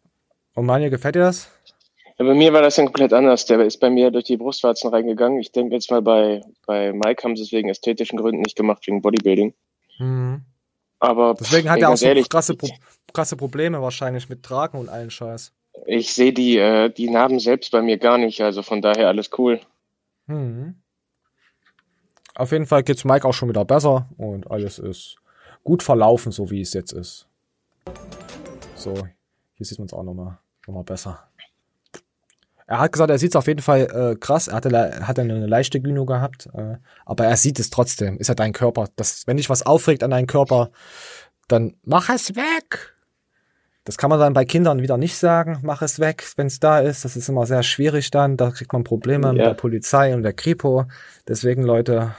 Und Manja, gefällt dir das? Ja, bei mir war das ja komplett anders. Der ist bei mir durch die Brustwarzen reingegangen. Ich denke jetzt mal bei, bei Mike haben sie es wegen ästhetischen Gründen nicht gemacht, wegen Bodybuilding. Mhm. Aber Deswegen hat er auch so ehrlich, krasse, Pro krasse Probleme wahrscheinlich mit Tragen und allen Scheiß. ich sehe die, äh, die Narben selbst bei mir gar nicht. Also von daher alles cool. Mhm. Auf jeden Fall geht's Mike auch schon wieder besser und alles ist gut verlaufen, so wie es jetzt ist. So, hier sieht man es auch nochmal noch mal besser. Er hat gesagt, er sieht es auf jeden Fall äh, krass. Er hatte, hatte eine leichte Gyno gehabt, äh, aber er sieht es trotzdem. Ist ja dein Körper. Das, wenn dich was aufregt an deinem Körper, dann mach es weg. Das kann man dann bei Kindern wieder nicht sagen, mach es weg, wenn es da ist. Das ist immer sehr schwierig dann. Da kriegt man Probleme mit Ja. der Polizei und der Kripo. Deswegen, Leute,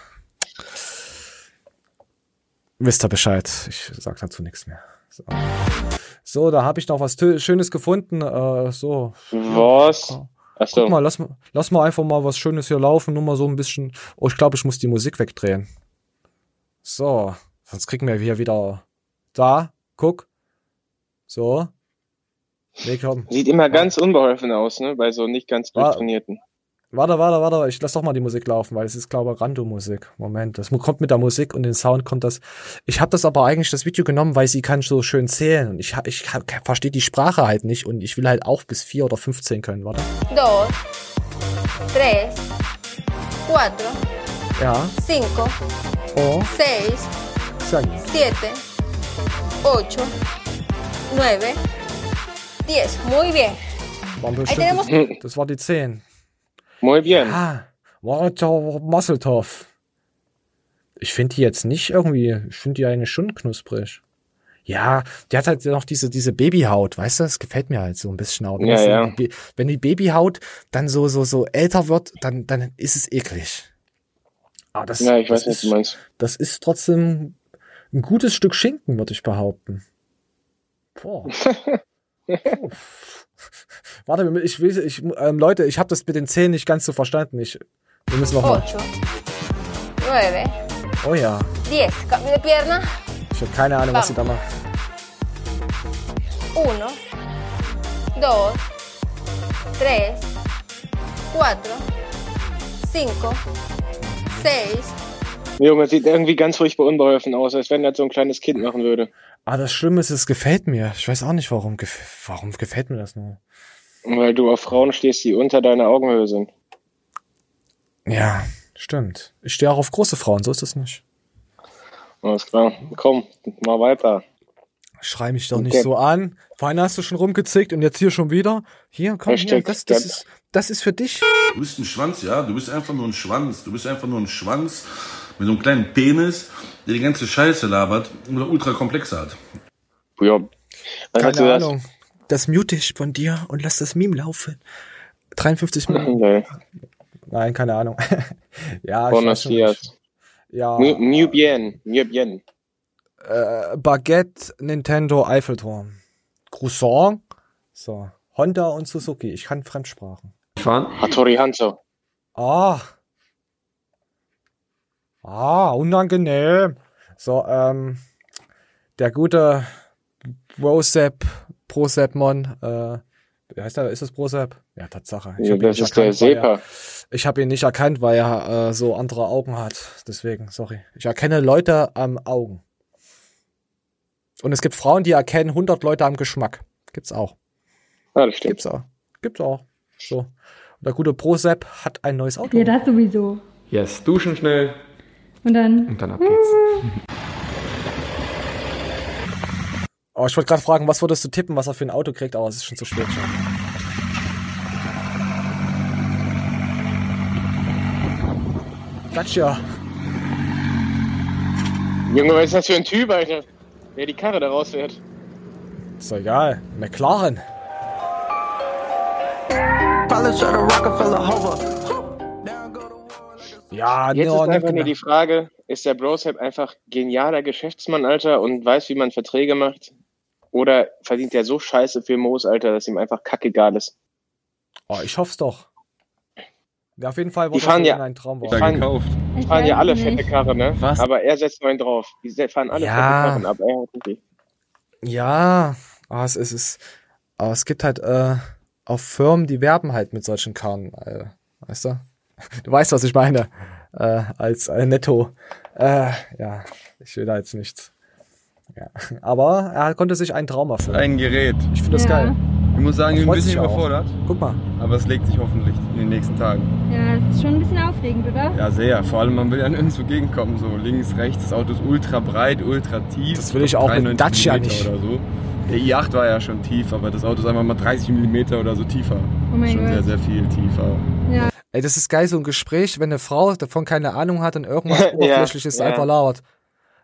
wisst ihr Bescheid. Ich sag dazu nichts mehr. So, so da habe ich noch was Tö- Schönes gefunden. Äh, so. Was? Achso. Guck mal, lass, mal- lass mal einfach mal was Schönes hier laufen. Nur mal so ein bisschen. Oh, ich glaube, ich muss die Musik wegdrehen. So. Sonst kriegen wir hier wieder. Da, guck. So. Nee, komm. Sieht immer ganz unbeholfen aus, ne? Bei so nicht ganz War- durchtrainierten. Warte, warte, warte, ich lass doch mal die Musik laufen, weil es ist, glaube ich, Random-Musik. Moment, das kommt mit der Musik und den Sound kommt das. Ich habe das aber eigentlich das Video genommen, weil sie kann so schön zählen und ich, ich verstehe die Sprache halt nicht und ich will halt auch bis vier oder 15 können, warte. dos, tres, cuatro, Ja, cinco, oh, seis, sag. siete, ocho, nueve, diez. Muy bien. Waren Ahí tenemos. das war die 10. Muy bien. Ah, Walter Musseltoff. Ich finde die jetzt nicht irgendwie, ich finde die eigentlich schon knusprig. Ja, die hat halt noch diese, diese Babyhaut, weißt du, das gefällt mir halt so ein bisschen auch. Wenn Ja, ja. die Wenn die Babyhaut dann so, so, so älter wird, dann, dann ist es eklig. Aber das, Ja, ich weiß, das was ist. Das ist trotzdem ein gutes Stück Schinken, würde ich behaupten. Boah. Warte, ich will, ich, ähm, Leute, ich habe das mit den Zähnen nicht ganz so verstanden. Ich, wir müssen noch mal. Ocho, nueve, Oh ja, ich habe keine Ahnung, was sie da macht. Uno, dos, tres, cuatro, cinco, seis, Junge, sieht irgendwie ganz furchtbar unbeholfen aus, als wenn das so ein kleines Kind machen würde. Ah, das Schlimme ist, es gefällt mir. Ich weiß auch nicht, warum. Gef warum gefällt mir das nur? Weil du auf Frauen stehst, die unter deiner Augenhöhe sind. Ja, stimmt. Ich stehe auch auf große Frauen, so ist es nicht. Alles klar. Komm, mal weiter. Schrei mich doch nicht Okay. so an. Vorhin hast du schon rumgezickt und jetzt hier schon wieder. Hier, komm, hier, das, das, ist, das ist für dich. Du bist ein Schwanz, ja. Du bist einfach nur ein Schwanz. Du bist einfach nur ein Schwanz mit so einem kleinen Penis, der die ganze Scheiße labert und ultra komplex hat. Ja. Was du Keine das? Ahnung. Das mute ich von dir und lass das Meme laufen. 53 Nee. Minuten. Nein, keine Ahnung. ja, Buenos dias. Ja. Muy, bien, muy bien. Äh, Baguette, Nintendo, Eiffelturm. Croissant. So. Honda und Suzuki. Ich kann Fremdsprachen. Hattori Hanzo. Ah. Ah, unangenehm. So, ähm, der gute Brosep, Prosepmon, äh, wie heißt der? Ist das Prosep? Ja, Tatsache. Ja, hab ihn das nicht ist der erkannt, weil Sepa. Er, ich habe ihn nicht erkannt, weil er äh, so andere Augen hat. Deswegen, sorry. Ich erkenne Leute am Augen. Und es gibt Frauen, die erkennen 100 Leute am Geschmack. Gibt's auch. Ja, das stimmt. Gibt's auch. Gibt's auch. So. Und der gute Prosep hat ein neues Auto. Ja, das sowieso. Yes, duschen schnell Und dann. und dann ab geht's. Oh, ich wollte gerade fragen, was würdest du tippen, was er für ein Auto kriegt, aber es ist schon zu spät schon. Gotcha. Junge, was ist das für ein Typ, Alter? Wer die Karre da rausfährt. Ist doch egal. McLaren. Ja, Jetzt no, ist einfach nur die Frage, ist der Brosep einfach genialer Geschäftsmann, Alter, und weiß, wie man Verträge macht? Oder verdient er so scheiße viel Moos, Alter, dass ihm einfach kackegal ist? Oh, ich hoff's doch. Ja, auf jeden Fall Die wurde fahren das ja, in ein Traum die fahren, die fahren ja alle fette Karre, ne? Was? Aber er setzt neuen drauf. Die fahren alle Ja. fette Karren, aber er hat nicht. Ja, aber es ist, es, aber es gibt halt, äh, auf Firmen, die werben halt mit solchen Karren, äh, weißt du? Du weißt, was ich meine, äh, als äh, Netto. Äh, ja, ich will da jetzt nichts. Ja. Aber er konnte sich einen Traum erfüllen. Ein Gerät. Ich finde das geil. Ich muss sagen, ich bin ein bisschen überfordert. Guck mal. Aber es legt sich hoffentlich in den nächsten Tagen. Ja, das ist schon ein bisschen aufregend, oder? Ja, sehr. Vor allem, man will ja nirgendwo gegenkommen. So links, rechts. Das Auto ist ultra breit, ultra tief. Das will ich auch mit 93 Dacia Millimeter nicht. Oder so. Der i8 war ja schon tief, aber das Auto ist einfach mal 30 mm oder so tiefer. Oh mein schon Gott. sehr, sehr viel tiefer. Ja. Ey, das ist geil, so ein Gespräch, wenn eine Frau davon keine Ahnung hat und irgendwas Oberflächliches ja. einfach labert.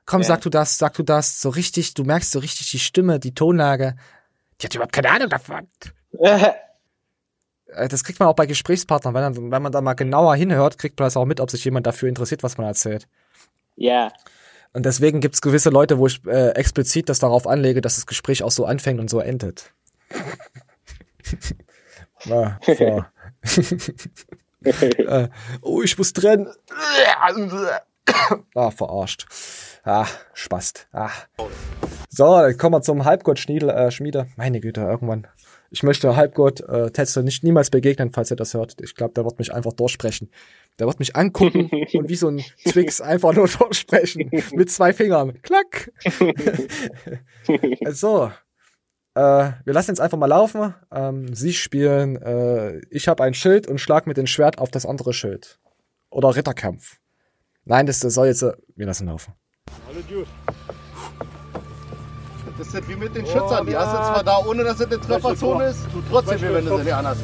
Komm, sag du das, sag du das, so richtig, du merkst so richtig die Stimme, die Tonlage. Die hat überhaupt keine Ahnung davon. Äh, Das kriegt man auch bei Gesprächspartnern, wenn, dann, wenn man da mal genauer hinhört, kriegt man das auch mit, ob sich jemand dafür interessiert, was man erzählt. ja. Und deswegen gibt's gewisse Leute, wo ich äh, explizit das darauf anlege, dass das Gespräch auch so anfängt und so endet. Na, so. äh, oh, ich muss trennen. ah, verarscht. Ah, Spast. Ah. So, dann kommen wir zum Halbgott-Schmiede. Äh. Meine Güte, irgendwann. Ich möchte Halbgott äh, Tetzel nicht niemals begegnen, falls er das hört. Ich glaube, der wird mich einfach durchsprechen. Der wird mich angucken und wie so ein Twix einfach nur durchsprechen. Mit zwei Fingern. Klack. so. Äh, wir lassen jetzt einfach mal laufen. Ähm, Sie spielen. Äh, ich habe ein Schild und schlag mit dem Schwert auf das andere Schild. Oder Ritterkampf. Nein, das, das soll jetzt. Äh, wir lassen laufen. Hallo Dude. Das ist wie mit den Schützern. Die hast du zwar da, ohne dass es eine Trefferzone ist, tut trotzdem wenn du sie nicht anhast.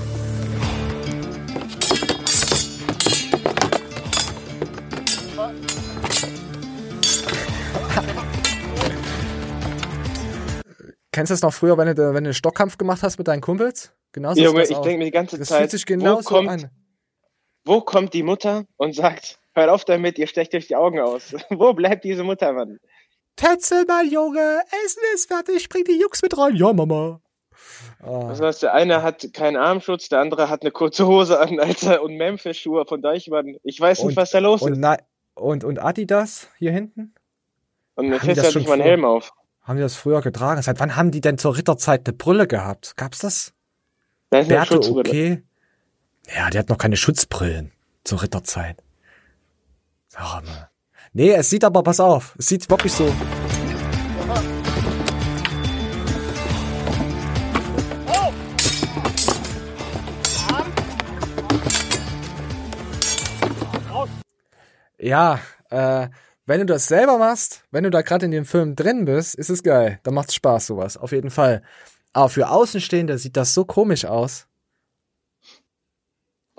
Kennst du das noch früher, wenn du, wenn du einen Stockkampf gemacht hast mit deinen Kumpels? Genauso Junge, ich denke mir die ganze das Zeit, fühlt sich wo genauso kommt- an. Wo kommt die Mutter und sagt, hört auf damit, ihr stecht euch die Augen aus. Wo bleibt diese Mutter, Mann? Tetzel, mein Junge, Essen ist fertig, bring die Jungs mit rein. Ja, Mama. Ah. Das heißt, der eine hat keinen Armschutz, der andere hat eine kurze Hose an, Alter, und Memphis-Schuhe von Deichmann. Ich weiß nicht, Und- was da los und, ist. na, und, und Adidas hier hinten? Und das hat schon nicht mal einen Helm auf. Haben die das früher getragen? Seit wann haben die denn zur Ritterzeit eine Brille gehabt? Gab's das? Da ist eine Bärte okay? Ja, die hat noch keine Schutzbrillen zur Ritterzeit. Sag mal. Nee, es sieht aber, pass auf, es sieht wirklich so. Ja, äh, wenn du das selber machst, wenn du da gerade in dem Film drin bist, ist es geil. Dann macht's Spaß, sowas. Auf jeden Fall. Aber für Außenstehende sieht das so komisch aus.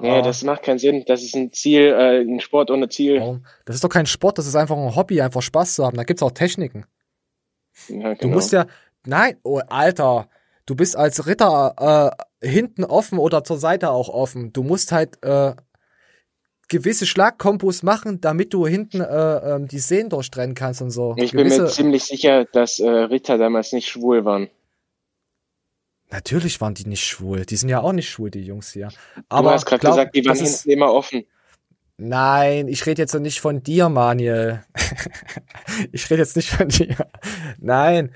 Nee, Oh. das macht keinen Sinn. Das ist ein Ziel, äh, ein Sport ohne Ziel. Das ist doch kein Sport, das ist einfach ein Hobby, einfach Spaß zu haben. Da gibt's auch Techniken. Ja, Du genau. musst ja, nein, oh, Alter, du bist als Ritter äh, hinten offen oder zur Seite auch offen. Du musst halt äh, gewisse Schlagkombos machen, damit du hinten äh, ähm, die Sehnen durchtrennen kannst und so. Ich bin mir gewisse, ziemlich sicher, dass äh, Ritter damals nicht schwul waren. Natürlich waren die nicht schwul. Die sind ja auch nicht schwul, die Jungs hier. du Aber hast gerade gesagt, die waren hinten immer offen. Nein, ich rede jetzt nicht von dir, Manuel. ich rede jetzt nicht von dir. Nein.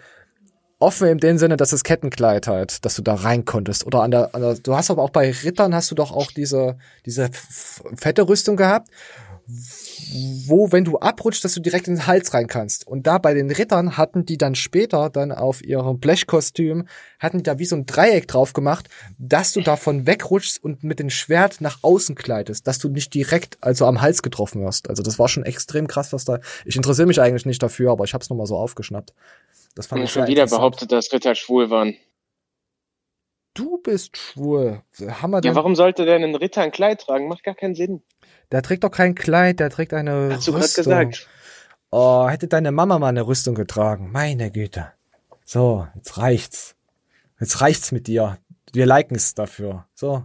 Offen in dem Sinne, dass das Kettenkleid halt, dass du da rein konntest. Oder an der, an der du hast aber auch bei Rittern hast du doch auch diese, diese fette Rüstung gehabt, wo, wenn du abrutschst, dass du direkt in den Hals rein kannst. Und da bei den Rittern hatten die dann später dann auf ihrem Blechkostüm, hatten die da wie so ein Dreieck drauf gemacht, dass du davon wegrutschst und mit dem Schwert nach außen kleidest, dass du nicht direkt also am Hals getroffen wirst. Also das war schon extrem krass, was da. Ich interessiere mich eigentlich nicht dafür, aber ich hab's noch mal so aufgeschnappt. Das fand ich schon wieder behauptet, dass Ritter schwul waren. Du bist schwul. Wir Ja, warum sollte denn ein Ritter ein Kleid tragen? Macht gar keinen Sinn. Der trägt doch kein Kleid, der trägt eine Hast du grad Rüstung. gesagt. Oh, hätte deine Mama mal eine Rüstung getragen. Meine Güte. So, jetzt reicht's. Jetzt reicht's mit dir. Wir liken es dafür. So.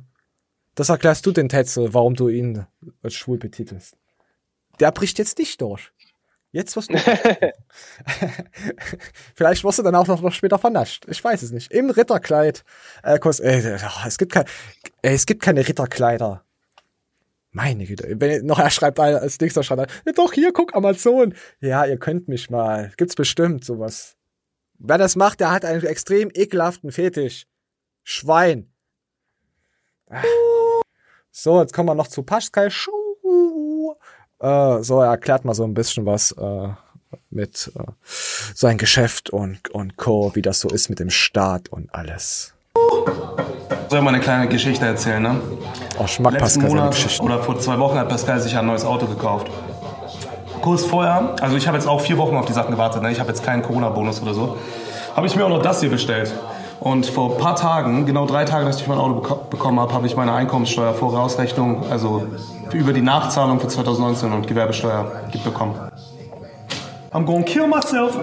Das erklärst du den Tetzel, warum du ihn als schwul betitelst. Der bricht jetzt nicht durch. Jetzt wirst du. Vielleicht wirst du dann auch noch, noch später vernascht. Ich weiß es nicht. Im Ritterkleid. Äh, äh, es, gibt kein, äh, es gibt keine Ritterkleider. Meine Güte. Wenn noch er schreibt einer als nächster schreibt, er, doch hier, guck Amazon. Ja, ihr könnt mich mal. Gibt's bestimmt sowas. Wer das macht, der hat einen extrem ekelhaften Fetisch. Schwein. So, jetzt kommen wir noch zu Pascal. Schuh. Äh, so, er erklärt mal so ein bisschen was äh, mit äh, sein Geschäft und, und Co., wie das so ist mit dem Staat und alles. Soll ich mal eine kleine Geschichte erzählen, ne? Oh, ich mag Letzten Pascal Monat oder vor zwei Wochen hat Pascal sich ein neues Auto gekauft. Kurz vorher, also ich habe jetzt auch vier Wochen auf die Sachen gewartet, ne? ich habe jetzt keinen Corona-Bonus oder so, habe ich mir auch noch das hier bestellt. Und vor ein paar Tagen, genau drei Tage, dass ich mein Auto beko bekommen habe, habe ich meine Einkommenssteuervorausrechnung, also über die Nachzahlung für 2019 und Gewerbesteuer bekommen. I'm gonna kill myself.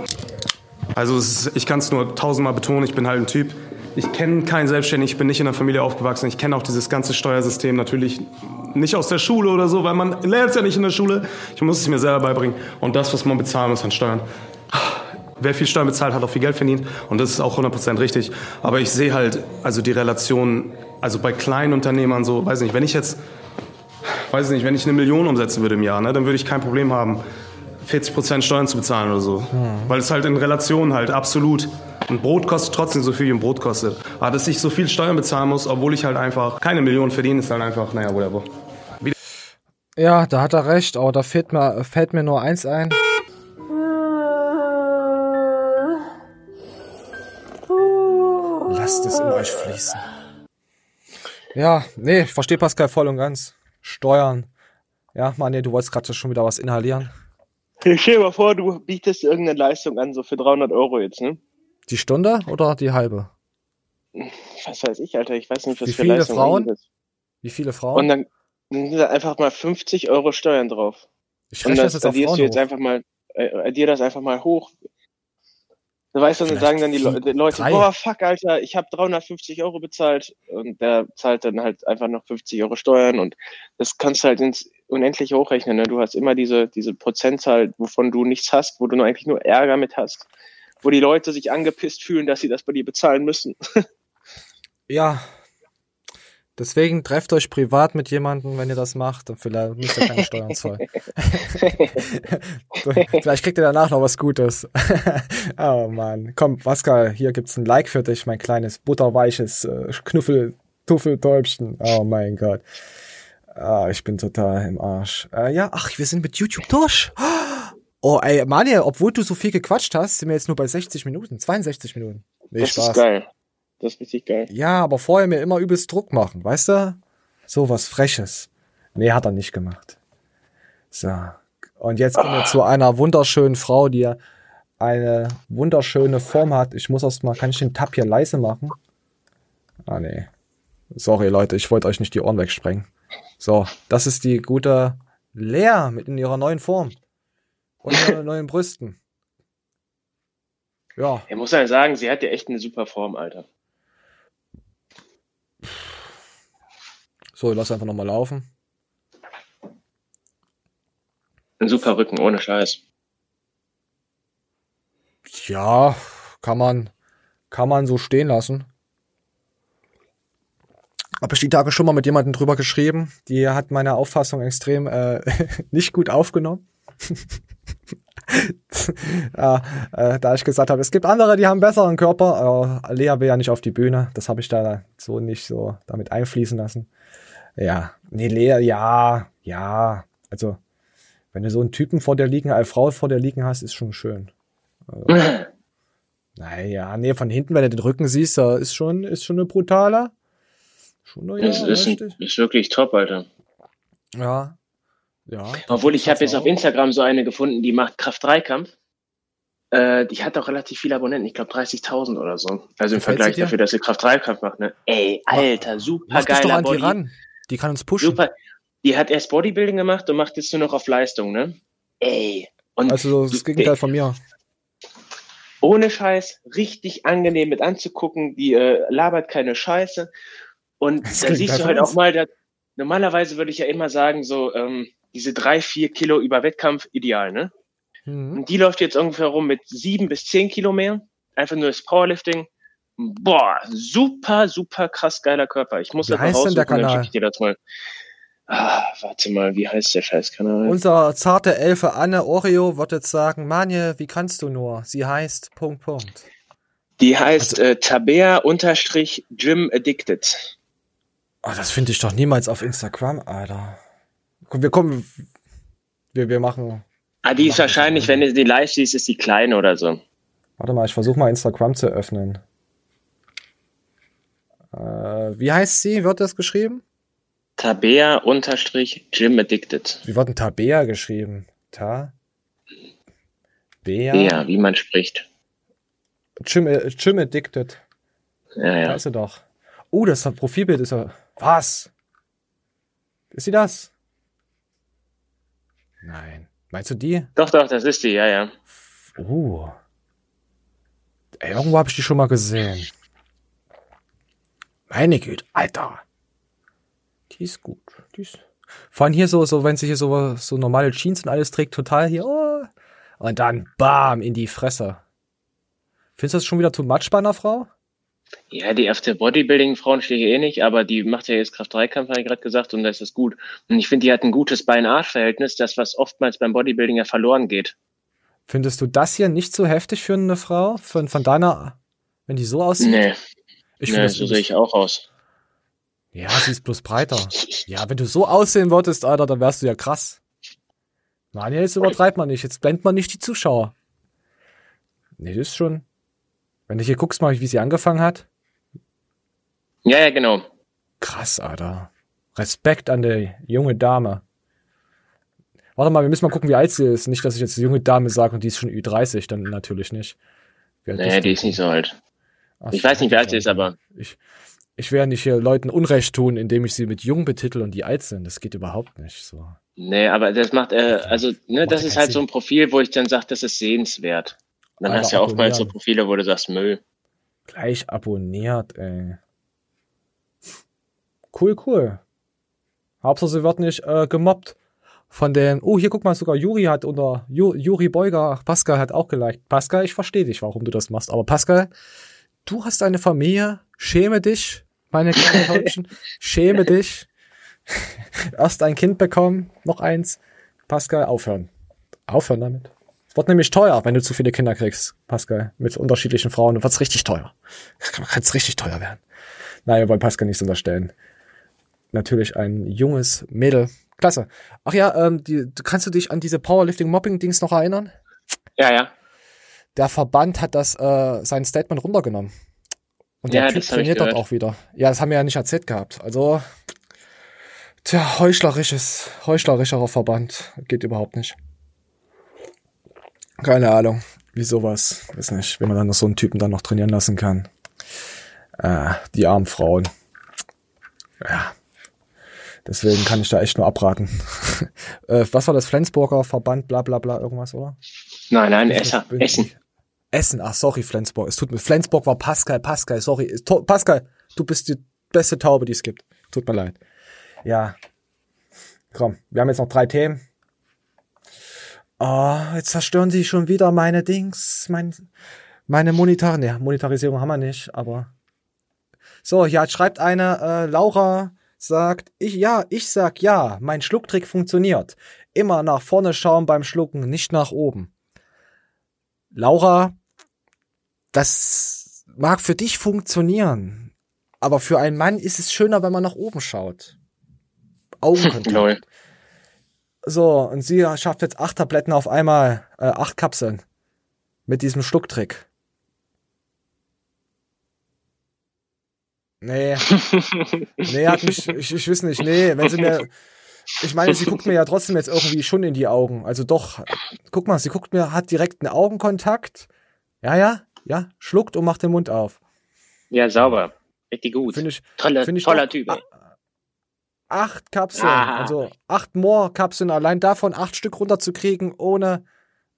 Also ich kann es nur tausendmal betonen, ich bin halt ein Typ. Ich kenne keinen Selbstständigen, ich bin nicht in einer Familie aufgewachsen. Ich kenne auch dieses ganze Steuersystem natürlich nicht aus der Schule oder so, weil man lernt es ja nicht in der Schule. Ich muss es mir selber beibringen. Und das, was man bezahlen muss an Steuern. Wer viel Steuern bezahlt, hat auch viel Geld verdient. Und das ist auch 100% richtig. Aber ich sehe halt, also die Relation, also bei kleinen Unternehmern so, weiß nicht, wenn ich jetzt, weiß nicht, wenn ich eine Million umsetzen würde im Jahr, ne, dann würde ich kein Problem haben, 40% Steuern zu bezahlen oder so. Weil es halt in Relation halt absolut. Ein Brot kostet trotzdem so viel, wie ein Brot kostet. Aber dass ich so viel Steuern bezahlen muss, obwohl ich halt einfach keine Million verdiene, ist halt einfach, naja, whatever. Ja, da hat er recht, aber da fällt mir, fällt mir nur eins ein. Es in euch fließen. Ja, nee, ich verstehe Pascal voll und ganz. Steuern. Ja, Mann, du wolltest gerade schon wieder was inhalieren. Ich stell dir mal vor, du bietest irgendeine Leistung an, so für 300 Euro jetzt, ne? Die Stunde oder die halbe? Was weiß ich, Alter, ich weiß nicht, was Wie für viele Leistung Frauen? Wie viele Frauen? Und dann, dann sind da einfach mal 50 Euro Steuern drauf. Ich Und rechne das das jetzt auf Frauen du jetzt hoch. einfach mal, äh, addier das einfach mal hoch. Du weißt, dann Vielleicht sagen dann die, Le die Leute, drei. boah, fuck, Alter, ich habe 350 Euro bezahlt und der zahlt dann halt einfach noch 50 Euro Steuern und das kannst du halt ins Unendliche hochrechnen. Ne? Du hast immer diese, diese Prozentzahl, wovon du nichts hast, wo du nur eigentlich nur Ärger mit hast, wo die Leute sich angepisst fühlen, dass sie das bei dir bezahlen müssen. Ja. Deswegen trefft euch privat mit jemandem, wenn ihr das macht, und vielleicht müsst ihr keine Steuern zahlen. vielleicht kriegt ihr danach noch was Gutes. oh Mann. Komm, Pascal, hier gibt's ein Like für dich, mein kleines butterweiches äh, Knuffel, Tuffeltäubchen. Oh mein Gott. Ah, ich bin total im Arsch. Äh, ja, ach, wir sind mit YouTube durch. Oh, ey, Manja, obwohl du so viel gequatscht hast, sind wir jetzt nur bei 60 Minuten, 62 Minuten. Nee, das ist geil. Das ist richtig geil. Ja, aber vorher mir immer übelst Druck machen, weißt du? So was Freches. Nee, hat er nicht gemacht. So. Und jetzt kommen wir zu einer wunderschönen Frau, die eine wunderschöne Form hat. Ich muss erst mal, kann ich den Tab hier leise machen? Ah, nee. Sorry, Leute, ich wollte euch nicht die Ohren wegsprengen. So, das ist die gute Lea mit in ihrer neuen Form. Und ihren neuen Brüsten. Ja. Ich muss ja sagen, sie hat ja echt eine super Form, Alter. So, lass einfach nochmal laufen. Ein super Rücken, ohne Scheiß. Ja, kann man, kann man so stehen lassen. Habe ich die Tage schon mal mit jemandem drüber geschrieben. Die hat meine Auffassung extrem äh, nicht gut aufgenommen. ja, äh, da ich gesagt habe, es gibt andere, die haben einen besseren Körper. Aber Lea will ja nicht auf die Bühne. Das habe ich da so nicht so damit einfließen lassen. Ja, nee, Lea, ja, ja. Also, wenn du so einen Typen vor dir liegen, eine Frau vor dir liegen hast, ist schon schön. Also, naja, nee, von hinten, wenn du den Rücken siehst, ist schon, ist schon eine brutale. Schon eine, ja, ist, ein, ist wirklich top, Alter. Ja. Ja. Obwohl ich habe jetzt auf Instagram so eine gefunden, die macht Kraft-3-Kampf. Äh, die hat auch relativ viele Abonnenten, ich glaube 30.000 oder so. Also im Vergleich dafür, dass sie Kraft-3-Kampf macht. Ne? Ey, Alter, super geiler die Body. ran. Die kann uns pushen. Super. Die hat erst Bodybuilding gemacht und macht jetzt nur noch auf Leistung, ne? Ey. Und Also das Gegenteil von mir. ohne Scheiß, richtig angenehm mit anzugucken. Die äh, labert keine Scheiße. Und Das da siehst du halt auch mal, dass, normalerweise würde ich ja immer sagen, so ähm, diese drei, vier Kilo über Wettkampf ideal, ne? Mhm. Und die läuft jetzt ungefähr rum mit sieben bis zehn Kilo mehr. Einfach nur das Powerlifting. Boah, super, super krass geiler Körper. Ich muss Wie das heißt denn der dann Kanal? schicke ich dir das mal. Ah, warte mal, wie heißt der Scheißkanal? Unser zarte Elfe Anne Oreo wird jetzt sagen, Manje, wie kannst du nur? Sie heißt Punkt, Punkt. Die heißt äh, Tabea unterstrich Gym Addicted. Oh, das finde ich doch niemals auf Instagram, Alter. Komm, wir kommen. Wir, wir machen. Ah, die ist wahrscheinlich, wenn du die live siehst, ist die klein oder so. Warte mal, ich versuche mal Instagram zu öffnen. Äh, wie heißt sie? Wird das geschrieben? Tabea unterstrich Gym Addicted. Wie wird denn Tabea geschrieben? Ta? Bea? Ja, wie man spricht. Gym, äh, Gym Addicted. Ja, Da ja. ist sie doch. Oh, das Profilbild ist ja. Was? Ist sie das? Nein. Meinst du die? Doch, doch, das ist die, ja, ja. Oh. Ey, irgendwo habe ich die schon mal gesehen. Meine Güte, Alter. Die ist gut. Die ist Vor allem hier so, so, wenn sie hier so, so normale Jeans und alles trägt, total hier, oh. Und dann bam, in die Fresse. Findest du das schon wieder too much bei einer Frau? Ja, die auf der Bodybuilding-Frauen stehe ich eh nicht, aber die macht ja jetzt Kraft-3-Kampf, habe ich gerade gesagt, und das ist gut. Und ich finde, die hat ein gutes Bein-Arsch-Verhältnis, das, was oftmals beim Bodybuilding ja verloren geht. Findest du das hier nicht so heftig für eine Frau? Von, von deiner, wenn die so aussieht? Nee. Ich nee, so sehe ich auch aus. Ja, sie ist bloß breiter. Ja, wenn du so aussehen wolltest, Alter, dann wärst du ja krass. Nein, jetzt übertreibt man nicht. Jetzt blendet man nicht die Zuschauer. Nee, das ist schon. Wenn du hier guckst mal, wie sie angefangen hat. Ja, ja, genau. Krass, Alter. Respekt an die junge Dame. Warte mal, wir müssen mal gucken, wie alt sie ist. Nicht, dass ich jetzt junge Dame sage und die ist schon Ü30, dann natürlich nicht. Bist die ist nicht so alt. Ach ich weiß nicht, wie alt ist, aber Ich, ich werde nicht hier Leuten Unrecht tun, indem ich sie mit jung betitel und die alt sind. Das geht überhaupt nicht so. nee, aber das macht, äh, also, ne, das ist halt so ein Profil, wo ich dann sage, das ist sehenswert. Und dann Alter, hast du ja oftmals so. Profile, wo du sagst, Müll. Gleich abonniert, ey. Cool, cool. Hauptsache, sie wird nicht äh, gemobbt von den. Oh, hier guck mal, sogar Juri hat unter Ju, Juri Beuger, Pascal hat auch geliked. Pascal, ich verstehe dich, warum du das machst. Aber Pascal, du hast eine Familie, schäme dich, meine kleinen Häubchen, schäme dich. Erst ein Kind bekommen, noch eins. Pascal, aufhören. Aufhören damit. Es wird nämlich teuer, wenn du zu viele Kinder kriegst, Pascal, mit unterschiedlichen Frauen. Dann wird's richtig teuer. Kann es richtig teuer werden. Nein, wir wollen Pascal nichts unterstellen. Natürlich ein junges Mädel. Klasse. Ach ja, ähm, die, kannst du dich an diese Powerlifting-Mobbing-Dings noch erinnern? Ja, ja. Der Verband hat das, äh, sein Statement runtergenommen. Und der Ja, Typ trainiert dort auch wieder. Ja, das haben wir ja nicht erzählt gehabt. Also, tja, heuchlerisches, heuchlerischerer Verband. Geht überhaupt nicht. Keine Ahnung, wie sowas. Weiß nicht, wenn man dann noch so einen Typen dann noch trainieren lassen kann. Äh, die armen Frauen. Ja. Deswegen kann ich da echt nur abraten. äh, was war das? Flensburger Verband, bla bla bla, irgendwas, oder? Nein, nein, Esser, Essen. Essen, ach sorry, Flensburg. Es tut mir. Flensburg war Pascal, Pascal, sorry. Pascal, du bist die beste Taube, die es gibt. Tut mir leid. Ja. Komm, wir haben jetzt noch drei Themen. Oh, jetzt zerstören sie schon wieder meine Dings, mein, meine Monetar, ne, Monetarisierung haben wir nicht, aber. So, ja, schreibt eine, äh, Laura sagt, ich, ja, ich sag ja, mein Schlucktrick funktioniert. Immer nach vorne schauen beim Schlucken, nicht nach oben. Laura, das mag für dich funktionieren, aber für einen Mann ist es schöner, wenn man nach oben schaut. Augenkontakt. So, und sie schafft jetzt acht Tabletten auf einmal, äh, acht Kapseln. Mit diesem Schlucktrick. Nee. nee, hat mich, ich, ich weiß nicht, nee, wenn sie mir, ich meine, sie guckt mir ja trotzdem jetzt irgendwie schon in die Augen. Also doch, guck mal, sie guckt mir, hat direkt einen Augenkontakt. Ja, ja, ja, schluckt und macht den Mund auf. Ja, sauber. Richtig gut. Finde ich, Tolle, find ich toller doch- Typ. ey. acht Kapseln, Ah. also acht More-Kapseln, allein davon acht Stück runterzukriegen, ohne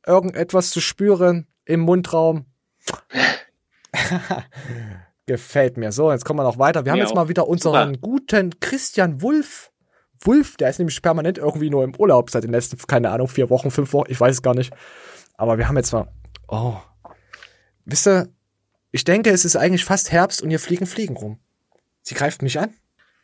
irgendetwas zu spüren im Mundraum. Gefällt mir. So, jetzt kommen wir noch weiter. Wir haben Mir jetzt auch. mal wieder unseren Super. guten Christian Wulff. Wulff, der ist nämlich permanent irgendwie nur im Urlaub seit den letzten, keine Ahnung, vier Wochen, fünf Wochen, ich weiß es gar nicht. Aber wir haben jetzt mal, oh. Wisst ihr, ich denke, es ist eigentlich fast Herbst und hier fliegen Fliegen rum. Sie greift mich an.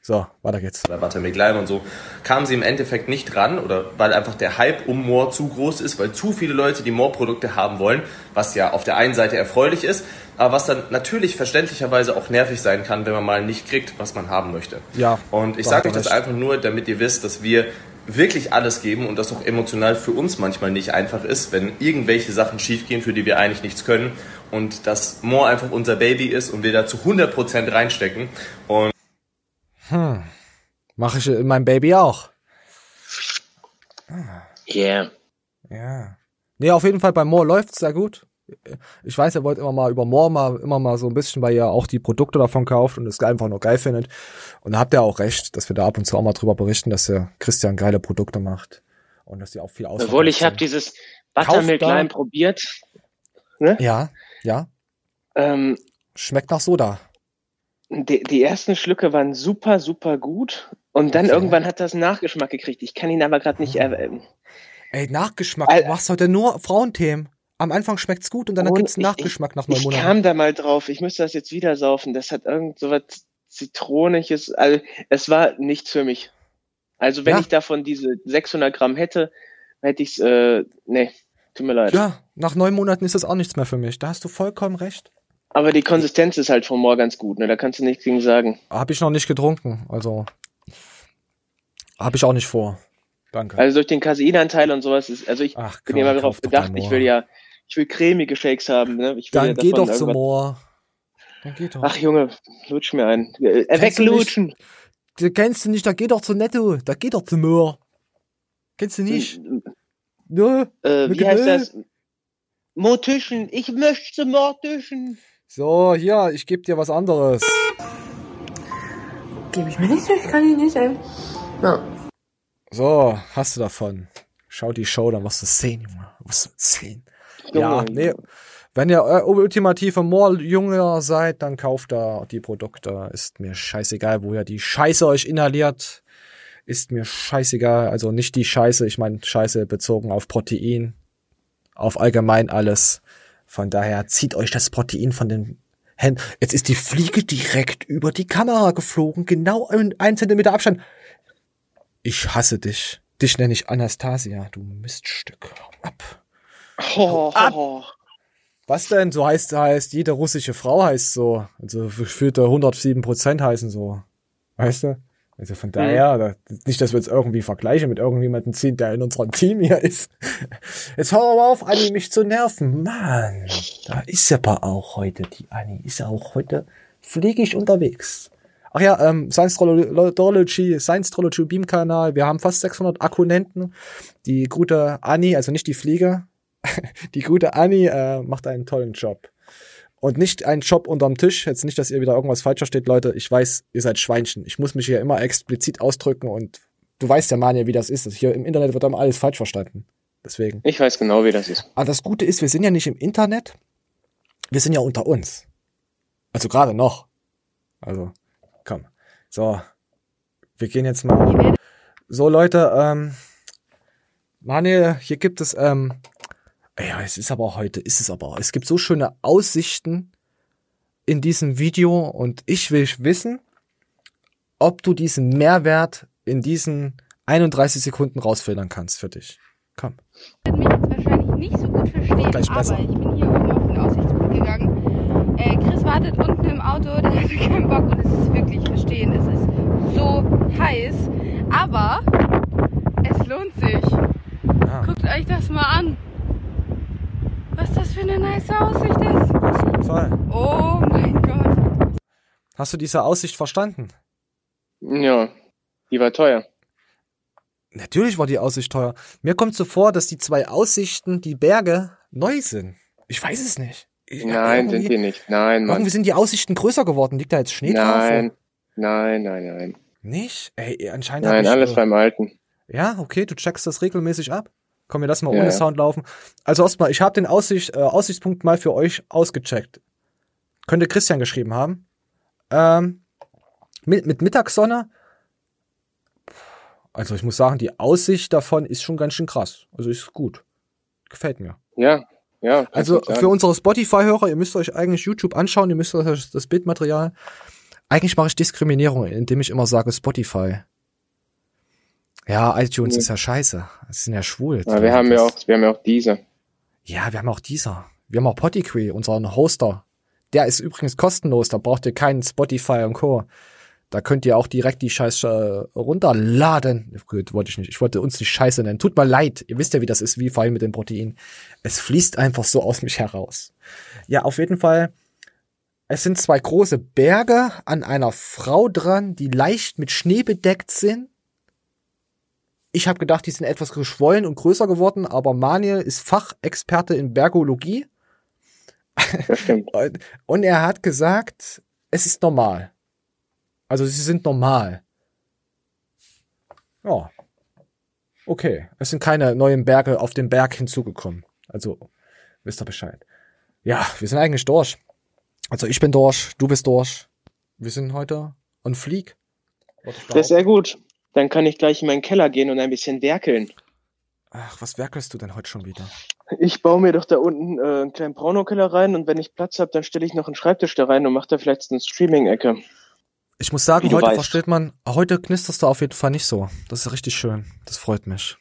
So, weiter geht's. Bei Buttermilk und so kamen sie im Endeffekt nicht ran oder weil einfach der Hype um More zu groß ist, weil zu viele Leute die More-Produkte haben wollen, was ja auf der einen Seite erfreulich ist, aber was dann natürlich verständlicherweise auch nervig sein kann, wenn man mal nicht kriegt, was man haben möchte. Ja. Und ich sage euch das einfach nur, damit ihr wisst, dass wir wirklich alles geben und das auch emotional für uns manchmal nicht einfach ist, wenn irgendwelche Sachen schiefgehen, für die wir eigentlich nichts können und dass More einfach unser Baby ist und wir da zu 100% reinstecken und Hm. Mache ich in meinem Baby auch. Yeah. Ja. Nee, auf jeden Fall bei Moore läuft's sehr gut. Ich weiß, er wollte immer mal über Moore mal, immer mal so ein bisschen, weil ihr auch die Produkte davon kauft und es einfach nur geil findet. Und da habt ihr auch recht, dass wir da ab und zu auch mal drüber berichten, dass der Christian geile Produkte macht. Und dass die auch viel ausverkauft Obwohl ich habe dieses Buttermilk Lime probiert. Ne? Ja, ja. Ähm, Schmeckt nach Soda. die, die ersten Schlücke waren super, super gut. Und dann Okay. irgendwann hat das einen Nachgeschmack gekriegt. Ich kann ihn aber gerade nicht. Äh, ähm, Ey, Nachgeschmack. Du machst heute nur Frauenthemen. Am Anfang schmeckt's gut und dann Und gibt's einen ich- Nachgeschmack nach neun ich Monaten. kam da mal drauf. Ich müsste das jetzt wieder saufen. Das hat irgend so was Zitroniges. Also, es war nichts für mich. Also, wenn Ja. ich davon diese 600 Gramm hätte, hätte ich's, äh, nee, tut mir leid. Ja, nach neun Monaten ist das auch nichts mehr für mich. Da hast du vollkommen recht. Aber die Konsistenz ist halt vom Moor ganz gut, ne? Da kannst du nichts gegen sagen. Habe ich noch nicht getrunken, also habe ich auch nicht vor. Danke. Also durch den Caseinanteil und sowas ist, also ich bin ja mal kauf darauf beim ich will ja, ich will cremige Shakes haben, ne? Ich will ja Dann geh davon doch zum Moor. Dann geh doch. Ach Junge, lutsch mir ein. Äh, Kennst du nicht? weglutschen. Du kennst du nicht, da geh doch zu Netto. Da geh doch zum Moor. Kennst du nicht? Nö. Äh, wie heißt das? Mortischen. Ich möchte Mortischen. So, hier, ich geb dir was anderes. Gebe ich mir nicht, ich kann ihn nicht, ey. Ja. So, hast du davon. Schau die Show, dann wirst du sehen, Junge. Wirst du sehen. Ja, nee. Wenn ihr äh, ultimative Moor-Jünger seid, dann kauft da die Produkte. Ist mir scheißegal, wo ihr die Scheiße euch inhaliert. Ist mir scheißegal. Also nicht die Scheiße, ich meine Scheiße bezogen auf Protein. Auf allgemein alles. Von daher zieht euch das Protein von den Händen. Jetzt ist die Fliege direkt über die Kamera geflogen. Genau in ein Zentimeter Abstand. Ich hasse dich. Dich nenne ich Anastasia, du Miststück. Ab. Oh, Ab. Was denn? So heißt, heißt, jede russische Frau heißt so. Also gefühlte 107 Prozent heißen so. Weißt du? Also von daher, da, nicht, dass wir jetzt irgendwie vergleichen mit irgendjemandem ziehen, der in unserem Team hier ist. Jetzt hör aber auf, Anni, mich zu nerven. Mann, da ist ja aber auch heute, die Anni ist ja auch heute fliegig unterwegs. Ach ja, ähm, Science Trology, Science Trology Beam Kanal. Wir haben fast 600 Akkunenten. Die gute Anni, also nicht die Fliege, die gute Anni äh, macht einen tollen Job. Und nicht einen Job unterm Tisch. Jetzt nicht, dass ihr wieder irgendwas falsch versteht, Leute. Ich weiß, ihr seid Schweinchen. Ich muss mich hier immer explizit ausdrücken und du weißt ja, Manja, wie das ist. Hier im Internet wird immer alles falsch verstanden. Deswegen. Ich weiß genau, wie das ist. Aber das Gute ist, wir sind ja nicht im Internet. Wir sind ja unter uns. Also gerade noch. Also, komm. So. Wir gehen jetzt mal. So, Leute, ähm. Manuel, hier gibt es, ähm. Ja, es ist aber heute, ist es aber. Es gibt so schöne Aussichten in diesem Video und ich will wissen, ob du diesen Mehrwert in diesen 31 Sekunden rausfiltern kannst für dich. Komm. wahrscheinlich nicht so gut verstehen, Gleich besser. aber ich bin hier oben auf den Aussichtspunkt gegangen. Äh, Chris wartet unten im Auto, der hatte keinen Bock und es ist wirklich verstehen. Es ist so heiß, aber es lohnt sich. Guckt euch das mal an. Was das für eine nice Aussicht ist. Auf jeden Fall. Oh mein Gott. Hast du diese Aussicht verstanden? Ja, die war teuer. Natürlich war die Aussicht teuer. Mir kommt so vor, dass die zwei Aussichten, die Berge, neu sind. Ich weiß es nicht. Ich, Nein, sind die nicht. Nein, Mann. Irgendwie sind die Aussichten größer geworden. Liegt da jetzt Schnee Nein, drauf? nein, nein, nein. Nicht? Ey, anscheinend Nein, alles äh, beim Alten. Ja, okay, du checkst das regelmäßig ab. Komm mir das mal Ja, ohne ja. Sound laufen. Also erstmal, ich habe den Aussicht, äh, Aussichtspunkt mal für euch ausgecheckt. Könnte Christian geschrieben haben. Ähm, mit, mit Mittagssonne. Also ich muss sagen, die Aussicht davon ist schon ganz schön krass. Also ist gut. Gefällt mir. Ja, ja. Also für unsere Spotify-Hörer, ihr müsst euch eigentlich YouTube anschauen, ihr müsst euch das Bildmaterial Eigentlich mache ich Diskriminierung, indem ich immer sage Spotify. Ja, iTunes Nee. ist ja scheiße. Das sind ja schwul. Ja, wir haben ja auch, wir haben ja auch diese. Ja, wir haben auch dieser. Wir haben auch Pottyquee, unseren Hoster. Der ist übrigens kostenlos, da braucht ihr keinen Spotify und Co. Da könnt ihr auch direkt die Scheiße runterladen. Gut, wollte ich nicht. Ich wollte uns nicht Scheiße nennen. Tut mir leid. Ihr wisst ja, wie das ist, wie vorhin mit dem Protein. Es fließt einfach so aus mich heraus. Ja, auf jeden Fall. Es sind zwei große Berge an einer Frau dran, die leicht mit Schnee bedeckt sind. Ich habe gedacht, die sind etwas geschwollen und größer geworden, aber Manuel ist Fachexperte in Bergologie. und, und er hat gesagt, es ist normal. Also sie sind normal. Ja. Okay. Es sind keine neuen Berge auf den Berg hinzugekommen. Also, wisst ihr Bescheid. Ja, wir sind eigentlich durch. Also ich bin durch, du bist durch. Wir sind heute on fleek. Ich Das ist sehr gut. Dann kann ich gleich in meinen Keller gehen und ein bisschen werkeln. Ach, was werkelst du denn heute schon wieder? Ich baue mir doch da unten äh, einen kleinen Pornokeller rein und wenn ich Platz habe, dann stelle ich noch einen Schreibtisch da rein und mache da vielleicht eine Streaming-Ecke. Ich muss sagen, heute weißt. versteht man, heute knisterst du auf jeden Fall nicht so. Das ist richtig schön. Das freut mich.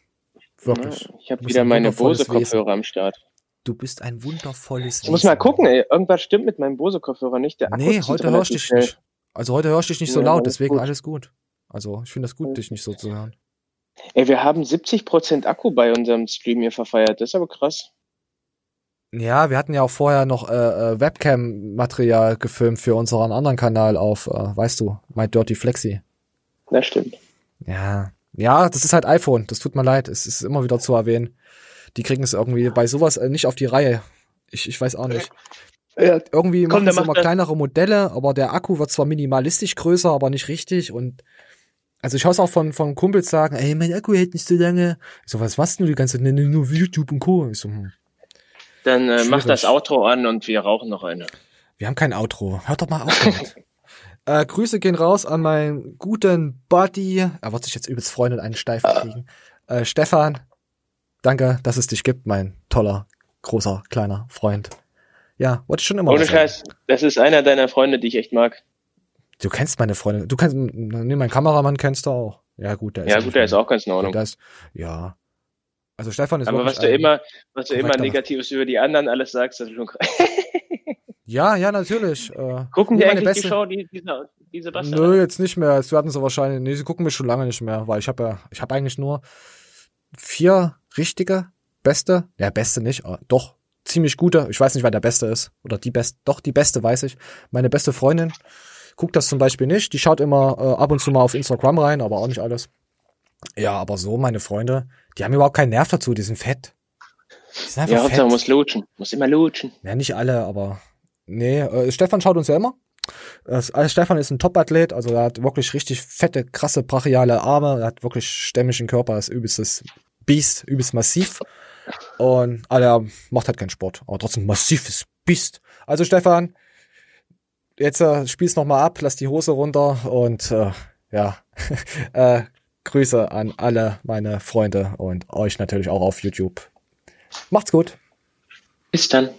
Wirklich. Ja, ich habe wieder ein meine Bose-Kopfhörer am Start. Du bist ein wundervolles Ich muss mal gucken, ey. Irgendwas stimmt mit meinem Bose-Kopfhörer nicht. Der Akku Nee, heute hörst du dich schnell. nicht. Also heute hörst du dich nicht so Ja, laut, alles deswegen gut. alles gut. Also ich finde das gut, dich nicht so zu hören. Ey, wir haben 70% Akku bei unserem Stream hier verfeiert. Das ist aber krass. Ja, wir hatten ja auch vorher noch äh, äh, Webcam-Material gefilmt für unseren anderen Kanal auf, äh, weißt du, My Dirty Flexi. Das stimmt. Ja, ja, das ist halt iPhone. Das tut mir leid. Es ist immer wieder zu erwähnen. Die kriegen es irgendwie bei sowas äh, nicht auf die Reihe. Ich, ich weiß auch nicht. Ja, Irgendwie komm, machen sie immer das. kleinere Modelle, aber der Akku wird zwar minimalistisch größer, aber nicht richtig. Und also ich höre auch von, von Kumpels sagen, ey, mein Akku hält nicht so lange. Ich so, was machst du die ganze Zeit? Nur YouTube und Co. Ich so, hm. Dann äh, mach das Outro an und wir rauchen noch eine. Wir haben kein Outro. Hört doch mal auf damit. äh, Grüße gehen raus an meinen guten Buddy. Er wird sich jetzt übelst freuen und einen Steifen kriegen. Äh, Stefan, danke, dass es dich gibt, mein toller, großer, kleiner Freund. Ja, wollte ich schon immer Ohne. Scheiß, das ist einer deiner Freunde, die ich echt mag. Du kennst meine Freunde. Du kennst, nee, meinen Kameramann kennst du auch. Ja, gut, der ist Ja, gut, der ist auch ganz in Ordnung. Ist, ja. Also Stefan ist Aber was du immer, was du immer Negatives über die anderen alles sagst, das ist schon krass. Ja, ja, natürlich. Äh, Gucken die eigentlich die beste- Show, die, diese, diese Bastarde? Nö, jetzt nicht mehr. Jetzt werden sie wahrscheinlich. Nee, sie gucken mich schon lange nicht mehr, weil ich habe ja, ich habe eigentlich nur vier richtige, beste, ja, beste nicht, aber doch, ziemlich gute. Ich weiß nicht, wer der Beste ist. Oder die beste, doch, die beste weiß ich. Meine beste Freundin guckt das zum Beispiel nicht. Die schaut immer äh, ab und zu mal auf Instagram rein, aber auch nicht alles. Ja, aber so, meine Freunde, die haben überhaupt keinen Nerv dazu, die sind fett. Die sind einfach Ja, fett. muss lutschen. Muss immer lutschen. Ja, nicht alle, aber nee, äh, Stefan schaut uns ja immer. Äh, Stefan ist ein Top-Athlet, also er hat wirklich richtig fette, krasse, brachiale Arme, er hat wirklich stämmigen Körper, ist übelstes Biest, übelst massiv. Und aber er macht halt keinen Sport, aber trotzdem massives Biest. Also Stefan, jetzt äh, spiel's noch mal ab, lass die Hose runter und äh, ja, äh, Grüße an alle meine Freunde und euch natürlich auch auf YouTube. Macht's gut. Bis dann.